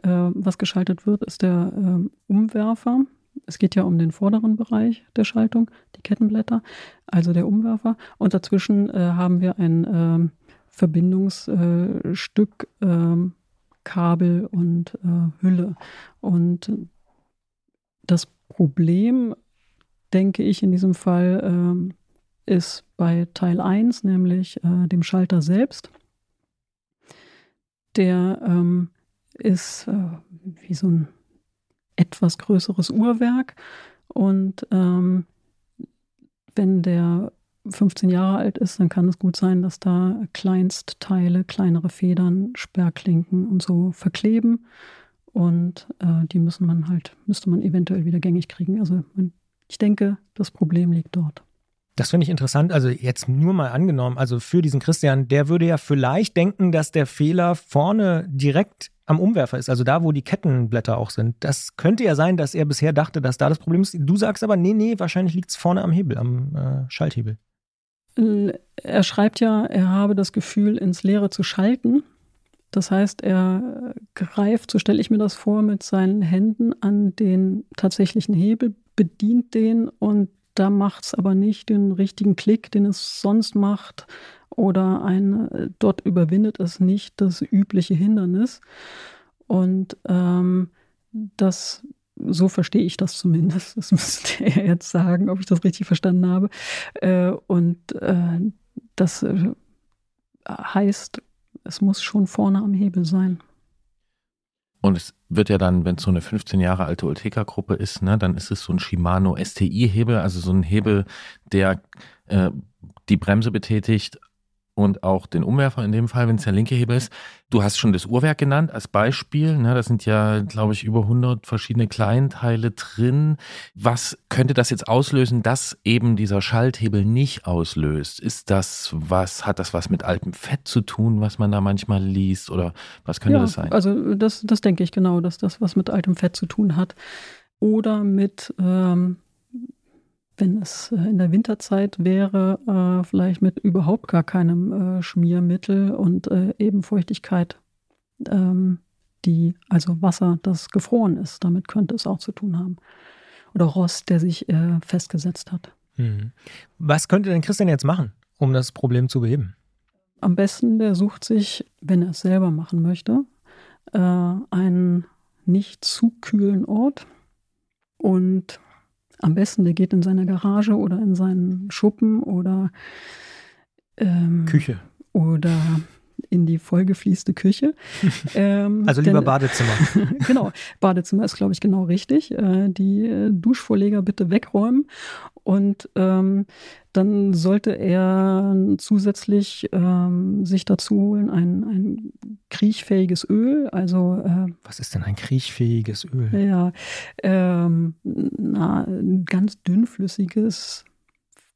Äh, was geschaltet wird, ist der äh, Umwerfer. Es geht ja um den vorderen Bereich der Schaltung, die Kettenblätter, also der Umwerfer. Und dazwischen äh, haben wir ein ähm, Verbindungsstück. Ähm, Kabel und äh, Hülle. Und das Problem, denke ich, in diesem Fall ähm, ist bei Teil 1, nämlich äh, dem Schalter selbst. Der ähm, ist äh, wie so ein etwas größeres Uhrwerk und ähm, wenn der 15 Jahre alt ist, dann kann es gut sein, dass da Kleinstteile, kleinere Federn, Sperrklinken und so verkleben. Und äh, die müssen man halt, müsste man eventuell wieder gängig kriegen. Also man, ich denke, das Problem liegt dort. Das finde ich interessant. Also jetzt nur mal angenommen, also für diesen Christian, der würde ja vielleicht denken, dass der Fehler vorne direkt am Umwerfer ist, also da, wo die Kettenblätter auch sind. Das könnte ja sein, dass er bisher dachte, dass da das Problem ist. Du sagst aber, nee, nee, wahrscheinlich liegt es vorne am Hebel, am äh, Schalthebel. Er schreibt ja, er habe das Gefühl, ins Leere zu schalten. Das heißt, er greift, so stelle ich mir das vor, mit seinen Händen an den tatsächlichen Hebel, bedient den und da macht es aber nicht den richtigen Klick, den es sonst macht, oder ein, dort überwindet es nicht das übliche Hindernis. Und ähm, das, so verstehe ich das zumindest. Das *laughs* müsste er jetzt sagen, ob ich das richtig verstanden habe. Äh, und äh, das äh, heißt, es muss schon vorne am Hebel sein. Und es wird ja dann, wenn es so eine 15 Jahre alte Ulteca-Gruppe ist, ne, dann ist es so ein Shimano STI-Hebel, also so ein Hebel, der äh, die Bremse betätigt, und auch den Umwerfer in dem Fall, wenn es der linke Hebel ist. Du hast schon das Uhrwerk genannt als Beispiel. Ne? Da sind ja, glaube ich, über 100 verschiedene Kleinteile drin. Was könnte das jetzt auslösen, dass eben dieser Schalthebel nicht auslöst? Ist das was, hat das was mit altem Fett zu tun, was man da manchmal liest? Oder was könnte ja, das sein? Also das, das denke ich genau, dass das was mit altem Fett zu tun hat. Oder mit ähm, wenn es äh, in der Winterzeit wäre, äh, vielleicht mit überhaupt gar keinem äh, Schmiermittel und äh, eben Feuchtigkeit, ähm, die, also Wasser, das gefroren ist. Damit könnte es auch zu tun haben. Oder Rost, der sich festgesetzt hat. Hm. Was könnte denn Christian jetzt machen, um das Problem zu beheben? Am besten, der sucht sich, wenn er es selber machen möchte, einen nicht zu kühlen Ort und am besten, der geht in seine Garage oder in seinen Schuppen oder ähm, Küche. Oder in die vollgefließte Küche. *laughs* Ähm, also lieber denn, Badezimmer. *laughs* genau, Badezimmer ist, glaube ich, genau richtig. Äh, die äh, Duschvorleger bitte wegräumen. Und ähm, dann sollte er zusätzlich ähm, sich dazu holen ein, ein kriechfähiges Öl. Also äh, was ist denn ein kriechfähiges Öl? Ja, ähm, na, ganz dünnflüssiges,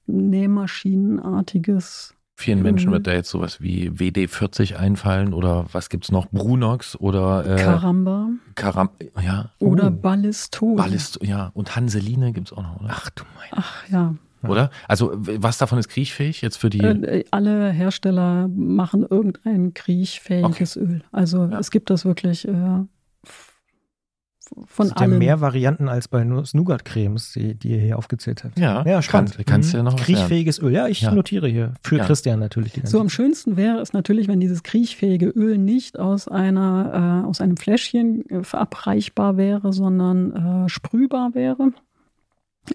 nähmaschinenartiges Vielen Menschen wird da jetzt sowas wie WD40 einfallen oder was gibt's noch? Brunox oder äh, Karamba. Karam ja. Oder oh. Ballistol. Ballistol, ja. Und Hanseline gibt's auch noch, oder? Ach du mein. Ach ja. Ja. oder? Also was davon ist kriechfähig jetzt für die? Äh, alle Hersteller machen irgendein kriechfähiges Öl. Also Ja. es gibt das wirklich äh, von Es ja allen. mehr Varianten als bei Nougat-Cremes, die, die ihr hier aufgezählt habt. ja, Ja, spannend. Kann, kannst du ja Mhm. noch was lernen. Kriechfähiges Öl. Ja, ich Ja. notiere hier. Für Ja. Christian natürlich. Die So am schönsten wäre es natürlich, wenn dieses kriechfähige Öl nicht aus einer äh, aus einem Fläschchen äh, verabreichbar wäre, sondern äh, sprühbar wäre.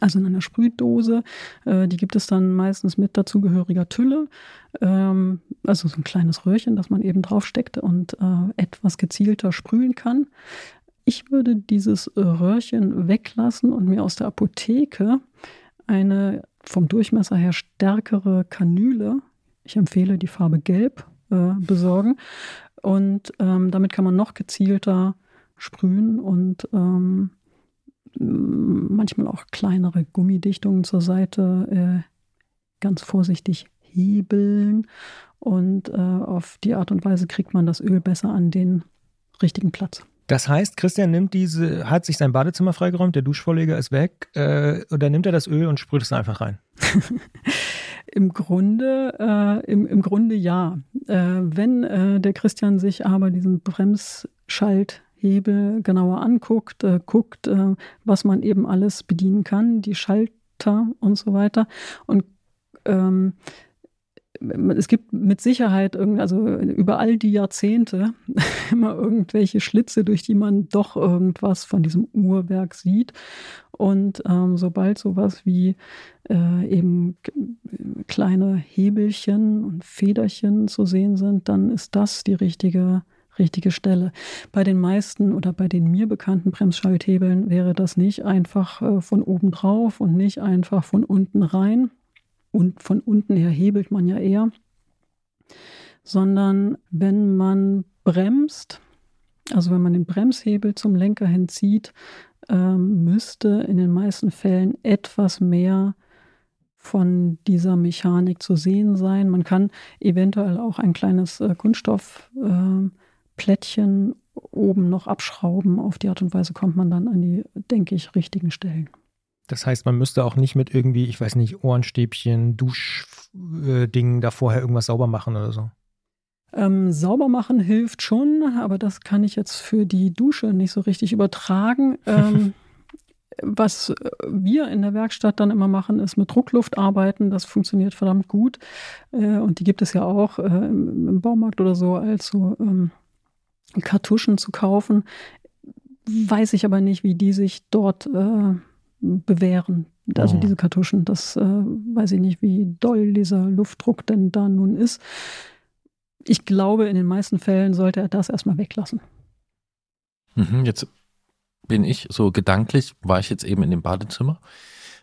Also in einer Sprühdose. Äh, die gibt es dann meistens mit dazugehöriger Tülle. Ähm, also so ein kleines Röhrchen, das man eben draufsteckt und äh, etwas gezielter sprühen kann. Ich würde dieses Röhrchen weglassen und mir aus der Apotheke eine vom Durchmesser her stärkere Kanüle, ich empfehle die Farbe Gelb, äh, besorgen. Und ähm, damit kann man noch gezielter sprühen und ähm, manchmal auch kleinere Gummidichtungen zur Seite äh, ganz vorsichtig hebeln. Und äh, auf die Art und Weise kriegt man das Öl besser an den richtigen Platz. Das heißt, Christian nimmt diese, hat sich sein Badezimmer freigeräumt, der Duschvorleger ist weg, äh, und dann nimmt er das Öl und sprüht es einfach rein. *laughs* Im Grunde, äh, im, im Grunde ja. Äh, wenn äh, der Christian sich aber diesen Bremsschalthebel genauer anguckt, äh, guckt, äh, was man eben alles bedienen kann, die Schalter und so weiter. Und ähm, es gibt mit Sicherheit, also über all die Jahrzehnte, *laughs* immer irgendwelche Schlitze, durch die man doch irgendwas von diesem Uhrwerk sieht. Und ähm, sobald sowas wie äh, eben kleine Hebelchen und Federchen zu sehen sind, dann ist das die richtige, richtige Stelle. Bei den meisten oder bei den mir bekannten Bremsschalthebeln wäre das nicht einfach äh, von oben drauf und nicht einfach von unten rein. Und von unten her hebelt man ja eher, sondern wenn man bremst, also wenn man den Bremshebel zum Lenker hinzieht, ähm, müsste in den meisten Fällen etwas mehr von dieser Mechanik zu sehen sein. Man kann eventuell auch ein kleines äh, Kunststoffplättchen äh, Plättchen oben noch abschrauben. Auf die Art und Weise kommt man dann an die, denke ich, richtigen Stellen. Das heißt, man müsste auch nicht mit irgendwie, ich weiß nicht, Ohrenstäbchen, Duschdingen da vorher irgendwas sauber machen oder so. Ähm, sauber machen hilft schon, aber das kann ich jetzt für die Dusche nicht so richtig übertragen. *laughs* Ähm, was äh, wir in der Werkstatt dann immer machen, ist mit Druckluft arbeiten. Das funktioniert verdammt gut. Äh, und die gibt es ja auch äh, im, im Baumarkt oder so als so ähm, Kartuschen zu kaufen. Weiß ich aber nicht, wie die sich dort äh, bewähren. Also Oh. diese Kartuschen, das äh, weiß ich nicht, wie doll dieser Luftdruck denn da nun ist. Ich glaube, in den meisten Fällen sollte er das erstmal weglassen. Mhm, jetzt bin ich so gedanklich, war ich jetzt eben in dem Badezimmer.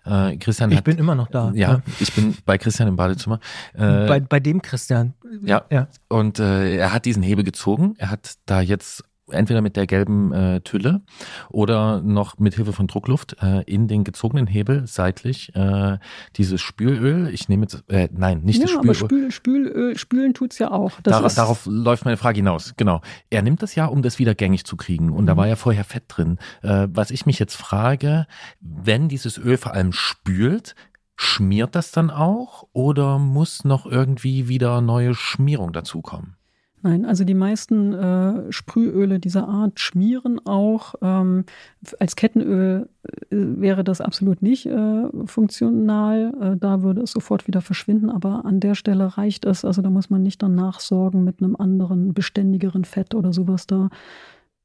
Äh, Christian Ich hat, bin immer noch da. ja, ich bin bei Christian im Badezimmer. Äh, Bei, bei dem Christian. Ja. ja. Und äh, er hat diesen Hebel gezogen. Er hat da jetzt entweder mit der gelben äh, Tülle oder noch mit Hilfe von Druckluft äh, in den gezogenen Hebel seitlich äh, dieses Spülöl. Ich nehme jetzt, äh, nein, nicht das ja, aber Spülöl. Spül, Spülöl, Spülen tut's ja auch. Das Dar ist, darauf läuft meine Frage hinaus. Genau. Er nimmt das ja, um das wieder gängig zu kriegen. Und da Mhm. war ja vorher Fett drin. Äh, was ich mich jetzt frage, wenn dieses Öl vor allem spült, schmiert das dann auch oder muss noch irgendwie wieder neue Schmierung dazukommen? Nein, also die meisten äh, Sprühöle dieser Art schmieren auch. Ähm, als Kettenöl äh, wäre das absolut nicht äh, funktional. Äh, da würde es sofort wieder verschwinden. Aber an der Stelle reicht es. Also da muss man nicht dann nachsorgen mit einem anderen, beständigeren Fett oder sowas. Da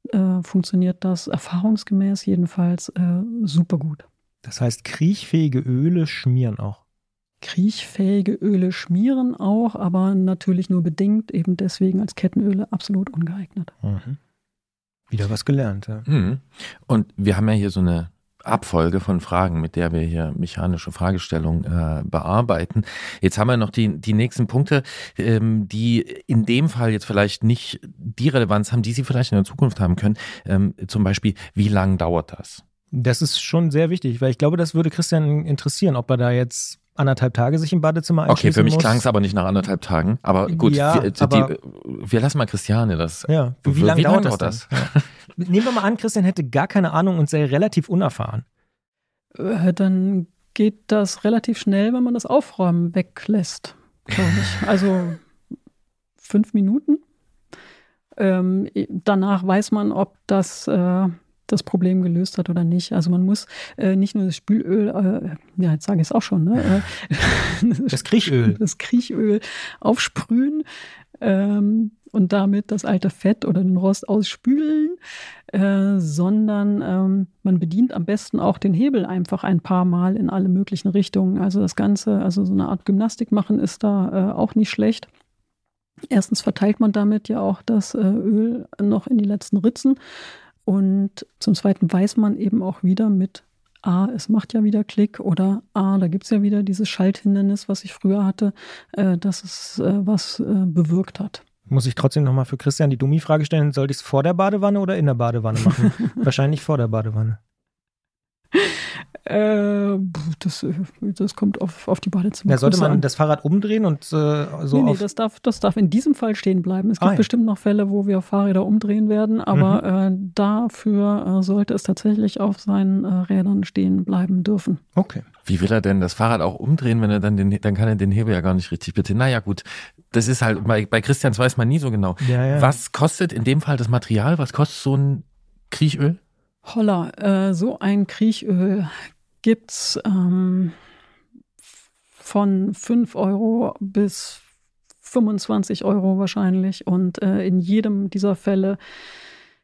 äh, funktioniert das erfahrungsgemäß jedenfalls äh, super gut. Das heißt, kriechfähige Öle schmieren auch. Kriechfähige Öle schmieren auch, aber natürlich nur bedingt, eben deswegen als Kettenöle absolut ungeeignet. Mhm. Wieder was gelernt. Ja. Mhm. Und wir haben ja hier so eine Abfolge von Fragen, mit der wir hier mechanische Fragestellungen äh, bearbeiten. Jetzt haben wir noch die, die nächsten Punkte, ähm, die in dem Fall jetzt vielleicht nicht die Relevanz haben, die sie vielleicht in der Zukunft haben können. Ähm, zum Beispiel, wie lang dauert das? Das ist schon sehr wichtig, weil ich glaube, das würde Christian interessieren, ob er da jetzt anderthalb Tage sich im Badezimmer Okay, einschließen für mich klang es aber nicht nach anderthalb Tagen. Aber gut, Ja, wir, aber- die, wir lassen mal Christiane das. Ja, wie, Wie lange dauert dauert das? Dann? Ja. *laughs* Nehmen wir mal an, Christian hätte gar keine Ahnung und sei relativ unerfahren. Äh, dann geht das relativ schnell, wenn man das Aufräumen weglässt, glaube ich. *laughs* Also fünf Minuten. Ähm, danach weiß man, ob das äh, das Problem gelöst hat oder nicht. Also man muss äh, nicht nur das Spülöl, äh, ja, jetzt sage ich es auch schon, ne? *laughs* das Kriechöl. *laughs* Das Kriechöl aufsprühen ähm, und damit das alte Fett oder den Rost ausspülen, äh, sondern ähm, man bedient am besten auch den Hebel einfach ein paar Mal in alle möglichen Richtungen. Also das Ganze, also so eine Art Gymnastik machen ist da äh, auch nicht schlecht. Erstens verteilt man damit ja auch das äh, Öl noch in die letzten Ritzen. Und zum Zweiten weiß man eben auch wieder mit A, es macht ja wieder Klick oder A, da gibt es ja wieder dieses Schalthindernis, was ich früher hatte, äh, dass es äh, was äh, bewirkt hat. Muss ich trotzdem nochmal für Christian die Dummi-Frage stellen, sollte ich es vor der Badewanne oder in der Badewanne machen? *laughs* Wahrscheinlich vor der Badewanne. Äh, das, das kommt auf, auf die Badezimmer. Ja, sollte man an. das Fahrrad umdrehen und äh, so. Nee, nee, das darf, das darf in diesem Fall stehen bleiben. Es gibt ah, ja. bestimmt noch Fälle, wo wir Fahrräder umdrehen werden, aber mhm. äh, dafür äh, sollte es tatsächlich auf seinen äh, Rädern stehen bleiben dürfen. Okay. Wie will er denn das Fahrrad auch umdrehen, wenn er dann den, dann kann er den Hebel ja gar nicht richtig bitte. Naja, gut. Das ist halt, bei, bei Christians weiß man nie so genau. Ja, ja. Was kostet in dem Fall das Material? Was kostet so ein Kriechöl? Holla, äh, so ein Kriechöl gibt es ähm, von 5 Euro bis 25 Euro wahrscheinlich. Und äh, in jedem dieser Fälle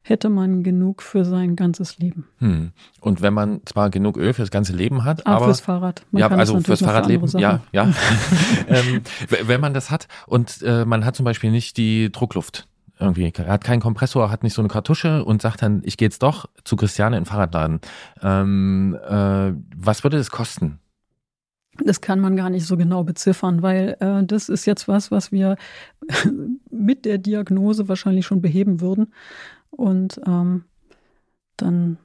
hätte man genug für sein ganzes Leben. Hm. Und wenn man zwar genug Öl fürs ganze Leben hat, ah, aber fürs Fahrrad. Man ja, also fürs Fahrradleben, für ja, ja. *laughs* ähm, wenn man das hat und äh, man hat zum Beispiel nicht die Druckluft, irgendwie, er hat keinen Kompressor, hat nicht so eine Kartusche und sagt dann, ich gehe jetzt doch zu Christiane in den Fahrradladen. Ähm, äh, was würde das kosten? Das kann man gar nicht so genau beziffern, weil äh, das ist jetzt was, was wir *laughs* mit der Diagnose wahrscheinlich schon beheben würden. Und ähm, dann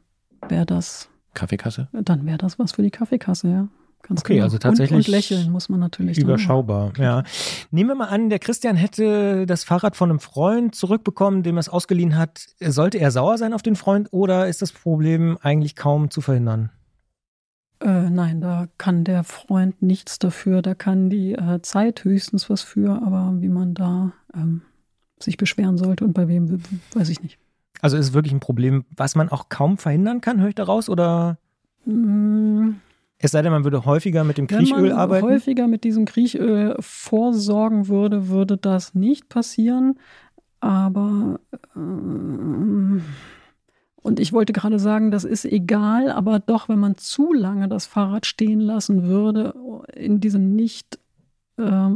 wäre das. Kaffeekasse? Dann wäre das was für die Kaffeekasse, ja. Ganz okay, genau. also tatsächlich. Und, und, lächeln muss man natürlich. Überschaubar, ja. Nehmen wir mal an, der Christian hätte das Fahrrad von einem Freund zurückbekommen, dem er es ausgeliehen hat. Sollte er sauer sein auf den Freund oder ist das Problem eigentlich kaum zu verhindern? Äh, nein, da kann der Freund nichts dafür. Da kann die äh, Zeit höchstens was für, aber wie man da ähm, sich beschweren sollte und bei wem, weiß ich nicht. Also ist es wirklich ein Problem, was man auch kaum verhindern kann, höre ich daraus? Oder? Mm. Es sei denn, man würde häufiger mit dem Kriechöl Wenn man arbeiten. häufiger mit diesem Kriechöl vorsorgen würde, würde das nicht passieren. Aber äh, und ich wollte gerade sagen, das ist egal, aber doch, wenn man zu lange das Fahrrad stehen lassen würde, in diesem nicht äh,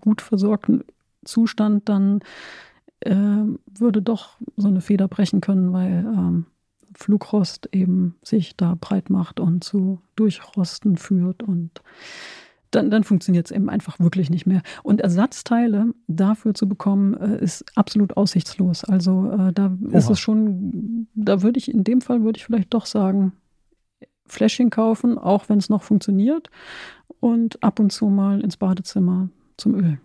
gut versorgten Zustand, dann äh, würde doch so eine Feder brechen können, weil ähm, Flugrost eben sich da breit macht und zu Durchrosten führt und dann, dann funktioniert es eben einfach wirklich nicht mehr. Und Ersatzteile dafür zu bekommen, äh, ist absolut aussichtslos. Also äh, da Oha. ist es schon, da würde ich in dem Fall würde ich vielleicht doch sagen, Fläschchen kaufen, auch wenn es noch funktioniert und ab und zu mal ins Badezimmer zum Öl.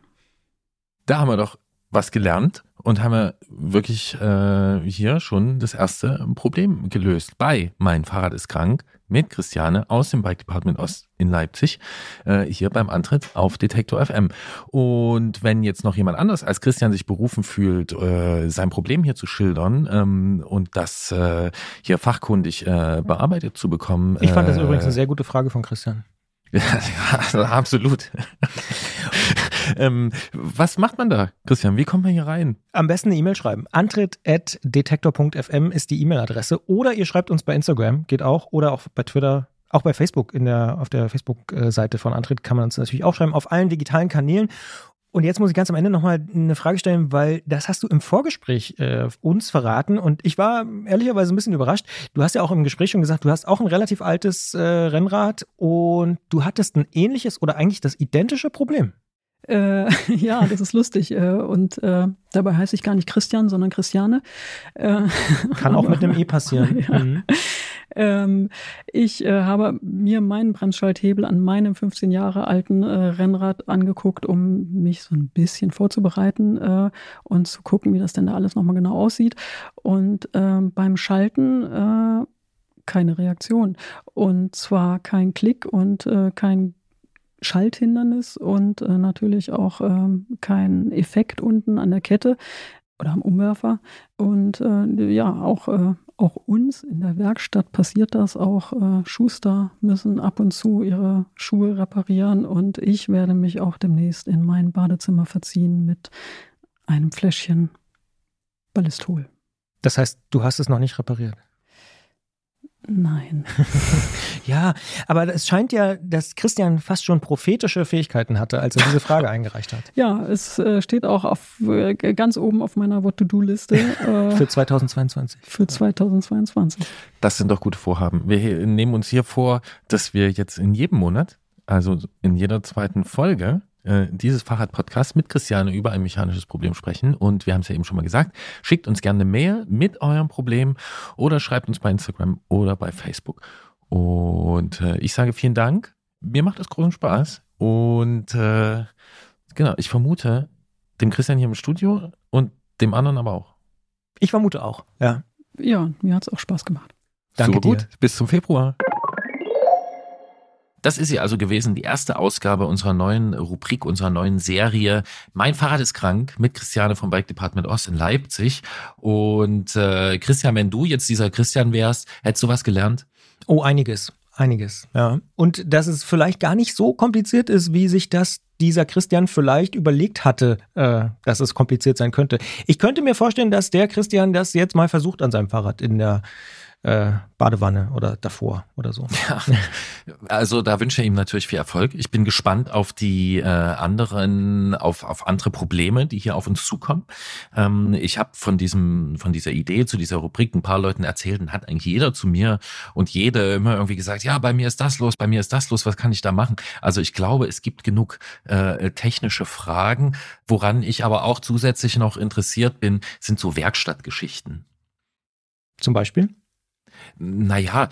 Da haben wir doch was gelernt und haben wir wirklich äh, hier schon das erste Problem gelöst. Bei Mein Fahrrad ist krank mit Christiane aus dem Bike Department Ost in Leipzig, äh, hier beim Antritt auf Detektor FM. Und wenn jetzt noch jemand anders als Christian sich berufen fühlt, äh, sein Problem hier zu schildern ähm, und das äh, hier fachkundig äh, bearbeitet zu bekommen. Ich fand das äh, übrigens eine sehr gute Frage von Christian. *laughs* Ja, absolut. *laughs* ähm, was macht man da, Christian? Wie kommt man hier rein? Am besten eine E-Mail schreiben. Antritt.detektor.fm ist die E-Mail-Adresse. Oder ihr schreibt uns bei Instagram, geht auch. Oder auch bei Twitter. Auch bei Facebook, in der, auf der Facebook-Seite von Antritt kann man uns natürlich auch schreiben. Auf allen digitalen Kanälen. Und jetzt muss ich ganz am Ende nochmal eine Frage stellen, weil das hast du im Vorgespräch äh, uns verraten und ich war ehrlicherweise ein bisschen überrascht. Du hast ja auch im Gespräch schon gesagt, du hast auch ein relativ altes äh, Rennrad und du hattest ein ähnliches oder eigentlich das identische Problem. Äh, *laughs* ja, das ist lustig. Äh, und äh, dabei heiße ich gar nicht Christian, sondern Christiane. Äh, Kann auch mit einem E passieren. *laughs* Ja. Mhm. Ähm, ich äh, habe mir meinen Bremsschalthebel an meinem 15 Jahre alten Rennrad angeguckt, um mich so ein bisschen vorzubereiten und zu gucken, wie das denn da alles nochmal genau aussieht. Und ähm, beim Schalten keine Reaktion. Und zwar kein Klick und äh, kein Schalthindernis und äh, natürlich auch ähm, kein Effekt unten an der Kette oder am Umwerfer. Und äh, ja, auch, äh, auch uns in der Werkstatt passiert das. Auch äh, Schuster müssen ab und zu ihre Schuhe reparieren. Und ich werde mich auch demnächst in mein Badezimmer verziehen mit einem Fläschchen Ballistol. Das heißt, du hast es noch nicht repariert? Nein. *laughs* ja, aber es scheint ja, dass Christian fast schon prophetische Fähigkeiten hatte, als er diese Frage *laughs* eingereicht hat. Ja, es äh, steht auch auf, äh, ganz oben auf meiner What-to-Do-Liste. Äh, *laughs* für 2022. Für 2022. Das sind doch gute Vorhaben. Wir nehmen uns hier vor, dass wir jetzt in jedem Monat, also in jeder zweiten Folge, äh, dieses Fahrrad-Podcast mit Christiane über ein mechanisches Problem sprechen. Und wir haben es ja eben schon mal gesagt, schickt uns gerne eine Mail mit eurem Problem oder schreibt uns bei Instagram oder bei Facebook. Und äh, ich sage vielen Dank. Mir macht das großen Spaß. Und äh, genau, ich vermute, dem Christian hier im Studio und dem anderen aber auch. Ich vermute auch, ja. Ja, mir hat es auch Spaß gemacht. Danke Super gut. Dir. Bis zum Februar. Das ist sie also gewesen, die erste Ausgabe unserer neuen Rubrik, unserer neuen Serie. Mein Fahrrad ist krank mit Christiane vom Bike Department Ost in Leipzig. Und äh, Christian, wenn du jetzt dieser Christian wärst, hättest du was gelernt? Oh, einiges. Einiges, ja. Und dass es vielleicht gar nicht so kompliziert ist, wie sich das dieser Christian vielleicht überlegt hatte, äh, dass es kompliziert sein könnte. Ich könnte mir vorstellen, dass der Christian das jetzt mal versucht an seinem Fahrrad in der äh, Badewanne oder davor oder so. *laughs* Ja, *laughs* also da wünsche ich ihm natürlich viel Erfolg. Ich bin gespannt auf die äh, anderen, auf, auf andere Probleme, die hier auf uns zukommen. Ähm, ich habe von diesem, von dieser Idee zu dieser Rubrik ein paar Leuten erzählt und hat eigentlich jeder zu mir und jede immer irgendwie gesagt, ja, bei mir ist das los, bei mir ist das los, was kann ich da machen? Also ich glaube, es gibt genug äh, technische Fragen. Woran ich aber auch zusätzlich noch interessiert bin, sind so Werkstattgeschichten. Zum Beispiel? Naja,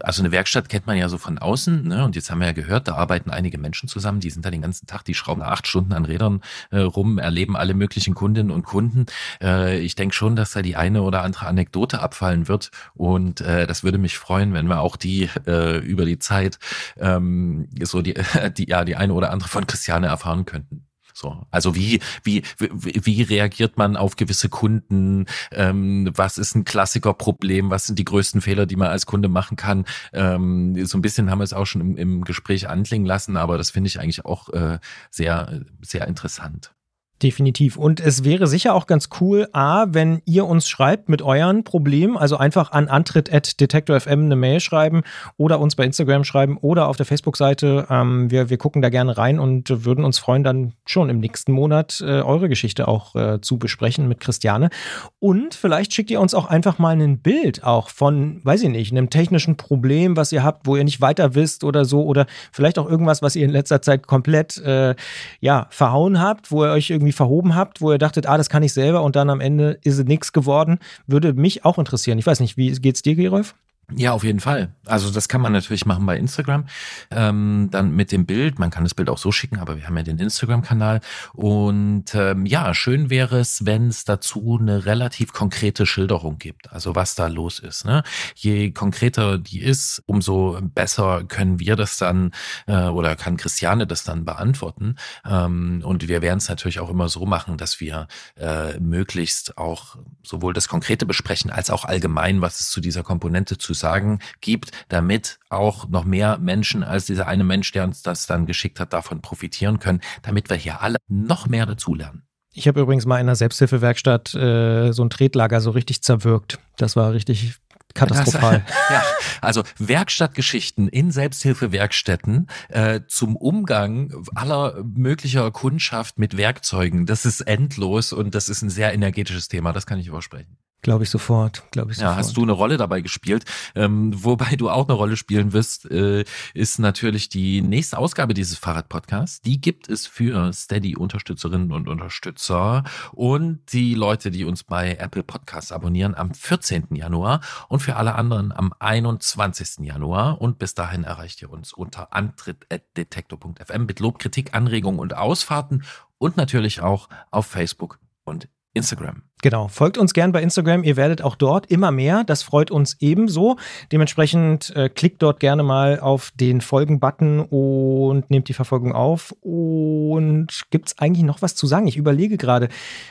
also eine Werkstatt kennt man ja so von außen, ne? Und jetzt haben wir ja gehört, da arbeiten einige Menschen zusammen, die sind da den ganzen Tag, die schrauben acht Stunden an Rädern äh, rum, erleben alle möglichen Kundinnen und Kunden. Äh, ich denke schon, dass da die eine oder andere Anekdote abfallen wird. Und äh, das würde mich freuen, wenn wir auch die äh, über die Zeit ähm, so die, *laughs* die, ja, die eine oder andere von Christiane erfahren könnten. So, also wie, wie, wie, reagiert man auf gewisse Kunden? Ähm, was ist ein Klassikerproblem? Was sind die größten Fehler, die man als Kunde machen kann? Ähm, so ein bisschen haben wir es auch schon im, im Gespräch anklingen lassen, aber das finde ich eigentlich auch äh, sehr, sehr interessant. Definitiv. Und es wäre sicher auch ganz cool, A, wenn ihr uns schreibt mit euren Problemen, also einfach an antritt.detektor.fm eine Mail schreiben oder uns bei Instagram schreiben oder auf der Facebook-Seite. Ähm, wir, wir gucken da gerne rein und würden uns freuen, dann schon im nächsten Monat äh, eure Geschichte auch äh, zu besprechen mit Christiane. Und vielleicht schickt ihr uns auch einfach mal ein Bild auch von, weiß ich nicht, einem technischen Problem, was ihr habt, wo ihr nicht weiter wisst oder so oder vielleicht auch irgendwas, was ihr in letzter Zeit komplett, äh, ja, verhauen habt, wo ihr euch irgendwie irgendwie verhoben habt, wo ihr dachtet, ah, das kann ich selber und dann am Ende ist es nichts geworden, würde mich auch interessieren. Ich weiß nicht, wie geht's dir, Gerolf? Ja, auf jeden Fall. Also das kann man natürlich machen bei Instagram. Ähm, dann mit dem Bild. Man kann das Bild auch so schicken, aber wir haben ja den Instagram-Kanal. Und ähm, ja, schön wäre es, wenn es dazu eine relativ konkrete Schilderung gibt. Also was da los ist. Ne? Je konkreter die ist, umso besser können wir das dann äh, oder kann Christiane das dann beantworten. Ähm, und wir werden es natürlich auch immer so machen, dass wir äh, möglichst auch sowohl das Konkrete besprechen als auch allgemein, was es zu dieser Komponente zu sagen gibt, damit auch noch mehr Menschen als dieser eine Mensch, der uns das dann geschickt hat, davon profitieren können, damit wir hier alle noch mehr dazulernen. Ich habe übrigens mal in einer Selbsthilfewerkstatt äh, so ein Tretlager so richtig zerwirkt. Das war richtig katastrophal. Das, *laughs* ja, also Werkstattgeschichten in Selbsthilfewerkstätten äh, zum Umgang aller möglicher Kundschaft mit Werkzeugen. Das ist endlos und das ist ein sehr energetisches Thema. Das kann ich übersprechen. Glaube ich sofort, glaube ich sofort. Ja, hast du eine Rolle dabei gespielt. Ähm, wobei du auch eine Rolle spielen wirst, äh, ist natürlich die nächste Ausgabe dieses Fahrrad-Podcasts. Die gibt es für Steady-Unterstützerinnen und Unterstützer und die Leute, die uns bei Apple Podcasts abonnieren, am 14. Januar und für alle anderen am 21. Januar. Und bis dahin erreicht ihr uns unter antritt.detektor.fm mit Lob, Kritik, Anregungen und Ausfahrten und natürlich auch auf Facebook und Instagram. Genau, folgt uns gern bei Instagram. Ihr werdet auch dort immer mehr. Das freut uns ebenso. Dementsprechend äh, klickt dort gerne mal auf den Folgen-Button und nehmt die Verfolgung auf. Und gibt es eigentlich noch was zu sagen? Ich überlege gerade.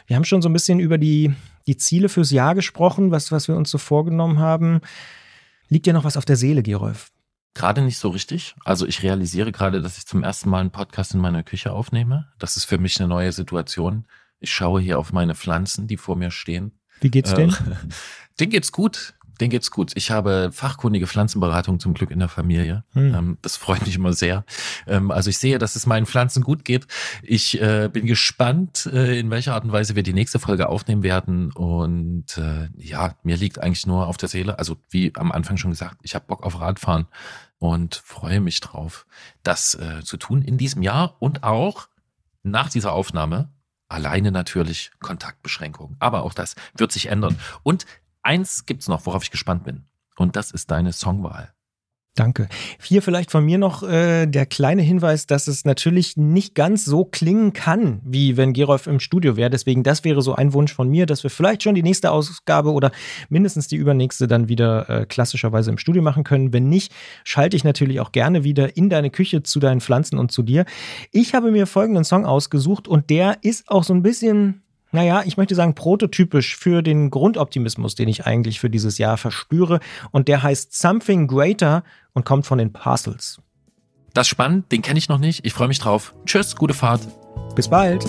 Wir haben schon so ein bisschen über die, die Ziele fürs Jahr gesprochen, was, was wir uns so vorgenommen haben. Liegt dir noch was auf der Seele, Gerolf? Gerade nicht so richtig. Also ich realisiere gerade, dass ich zum ersten Mal einen Podcast in meiner Küche aufnehme. Das ist für mich eine neue Situation. Ich schaue hier auf meine Pflanzen, die vor mir stehen. Wie geht's denen? Äh, *laughs* denen geht's gut. Denen geht's gut. Ich habe fachkundige Pflanzenberatung zum Glück in der Familie. Hm. Ähm, das freut mich immer sehr. Ähm, also ich sehe, dass es meinen Pflanzen gut geht. Ich äh, bin gespannt, äh, in welcher Art und Weise wir die nächste Folge aufnehmen werden. Und ja, mir liegt eigentlich nur auf der Seele, also wie am Anfang schon gesagt, ich habe Bock auf Radfahren und freue mich drauf, das zu tun in diesem Jahr und auch nach dieser Aufnahme Alleine natürlich Kontaktbeschränkungen. Aber auch das wird sich ändern. Und eins gibt's noch, worauf ich gespannt bin. Und das ist deine Songwahl. Danke. Hier vielleicht von mir noch äh, der kleine Hinweis, dass es natürlich nicht ganz so klingen kann, wie wenn Gerolf im Studio wäre. Deswegen, das wäre so ein Wunsch von mir, dass wir vielleicht schon die nächste Ausgabe oder mindestens die übernächste dann wieder äh, klassischerweise im Studio machen können. Wenn nicht, schalte ich natürlich auch gerne wieder in deine Küche zu deinen Pflanzen und zu dir. Ich habe mir folgenden Song ausgesucht und der ist auch so ein bisschen naja, ich möchte sagen, prototypisch für den Grundoptimismus, den ich eigentlich für dieses Jahr verspüre. Und der heißt Something Greater und kommt von den Parcels. Das ist spannend, den kenne ich noch nicht. Ich freue mich drauf. Tschüss, gute Fahrt. Bis bald.